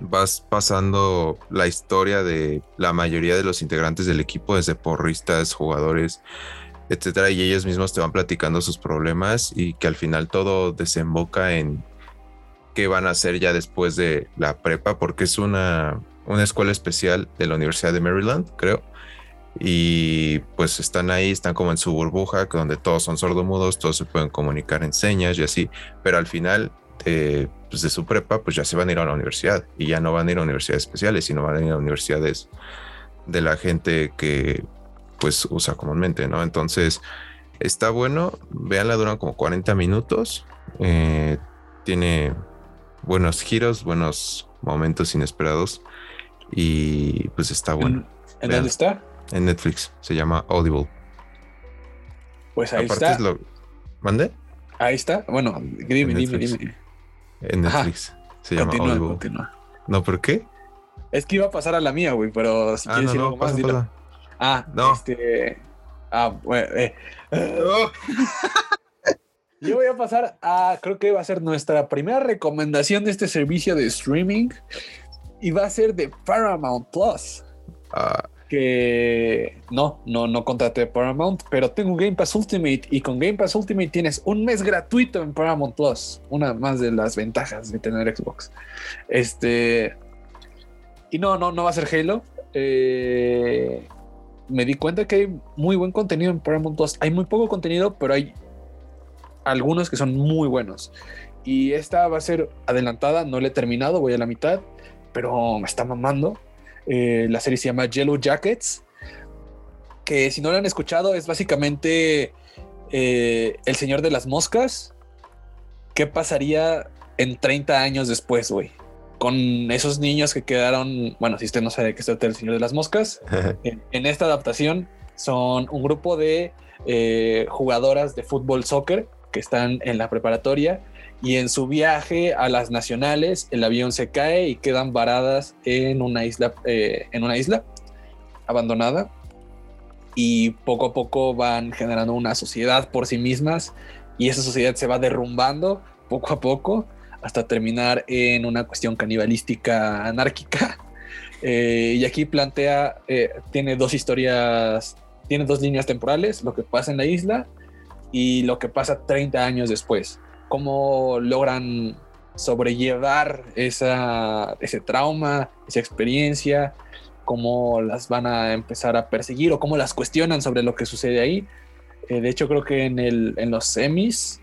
S1: vas pasando la historia de la mayoría de los integrantes del equipo, desde porristas, jugadores, etcétera, y ellos mismos te van platicando sus problemas y que al final todo desemboca en qué van a hacer ya después de la prepa, porque es una, una escuela especial de la Universidad de Maryland, creo. Y pues están ahí, están como en su burbuja, donde todos son sordomudos, todos se pueden comunicar en señas y así, pero al final de, pues, de su prepa, pues ya se van a ir a la universidad y ya no van a ir a universidades especiales, sino van a ir a universidades de la gente que pues usa comúnmente, ¿no? Entonces, está bueno, véanla, dura como 40 minutos, eh, tiene buenos giros, buenos momentos inesperados y pues está bueno.
S2: ¿En
S1: Vean.
S2: dónde está?
S1: En Netflix se llama Audible.
S2: Pues ahí
S1: Aparte
S2: está.
S1: es lo... ¿Mande?
S2: Ahí está. Bueno, dime, dime, dime.
S1: En
S2: Ajá.
S1: Netflix se llama
S2: Continúa,
S1: Audible.
S2: continúa.
S1: No, ¿por qué?
S2: Es que iba a pasar a la mía, güey, pero si
S1: Ah,
S2: quieres
S1: no,
S2: decir
S1: no,
S2: algo más,
S1: pasa,
S2: dilo.
S1: pasa.
S2: Ah,
S1: No.
S2: este. Ah, bueno, eh. <laughs> Yo voy a pasar a, creo que va a ser nuestra primera recomendación de este servicio de streaming y va a ser de Paramount Plus.
S1: Ah,
S2: que no, no, no contraté Paramount, pero tengo Game Pass Ultimate y con Game Pass Ultimate tienes un mes gratuito en Paramount Plus. Una más de las ventajas de tener Xbox. Este. Y no, no, no va a ser Halo. Eh, me di cuenta que hay muy buen contenido en Paramount Plus. Hay muy poco contenido, pero hay algunos que son muy buenos. Y esta va a ser adelantada, no la he terminado, voy a la mitad, pero me está mamando. Eh, la serie se llama Yellow Jackets, que si no la han escuchado es básicamente eh, El Señor de las Moscas. ¿Qué pasaría en 30 años después, güey? Con esos niños que quedaron, bueno, si usted no sabe de qué es El Señor de las Moscas, <laughs> en, esta adaptación son un grupo de eh, jugadoras de fútbol soccer que están en la preparatoria y en su viaje a las nacionales el avión se cae y quedan varadas en una isla, eh, en una isla abandonada y poco a poco van generando una sociedad por sí mismas y esa sociedad se va derrumbando poco a poco hasta terminar en una cuestión canibalística anárquica. <laughs> Eh, y aquí plantea, eh, tiene dos historias, tiene dos líneas temporales, lo que pasa en la isla y lo que pasa 30 años después cómo logran sobrellevar esa, ese trauma, esa experiencia, cómo las van a empezar a perseguir o cómo las cuestionan sobre lo que sucede ahí. Eh, de hecho, creo que en, el, en los semis,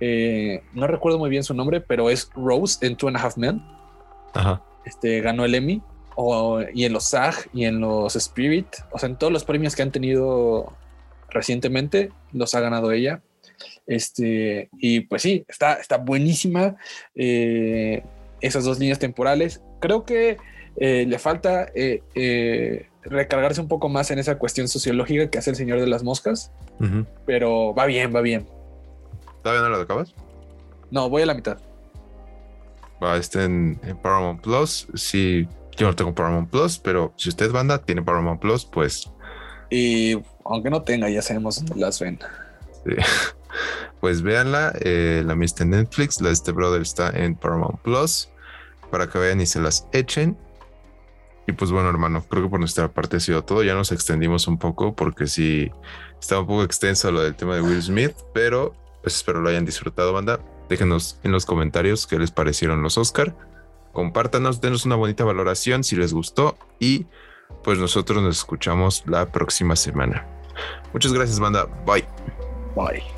S2: eh, no recuerdo muy bien su nombre, pero es Rose en Two and a Half Men. Este, ganó el Emmy. O, y en los SAG y en los Spirit, o sea, en todos los premios que han tenido recientemente, los ha ganado ella. Este, y pues sí, está, está buenísima eh, esas dos líneas temporales. Creo que eh, le falta eh, recargarse un poco más en esa cuestión sociológica que hace el Señor de las Moscas, pero va bien, va bien.
S1: ¿Todavía no lo acabas?
S2: No, voy a la mitad.
S1: Va, este en, Paramount Plus. Sí, yo no tengo Paramount Plus, pero si usted banda tiene Paramount Plus, pues.
S2: Y aunque no tenga, ya sabemos dónde las ven. Sí. <laughs>
S1: pues véanla. Eh, la mista en Netflix, la de este brother está en Paramount Plus para que vean y se las echen. Y pues bueno, hermano, creo que por nuestra parte ha sido todo. Ya nos extendimos un poco porque sí está un poco extenso lo del tema de Will Smith, pero pues espero lo hayan disfrutado, banda. Déjenos en los comentarios qué les parecieron los Oscar. Compártanos, denos una bonita valoración si les gustó y pues nosotros nos escuchamos la próxima semana. Muchas gracias, banda. Bye.
S2: Bye.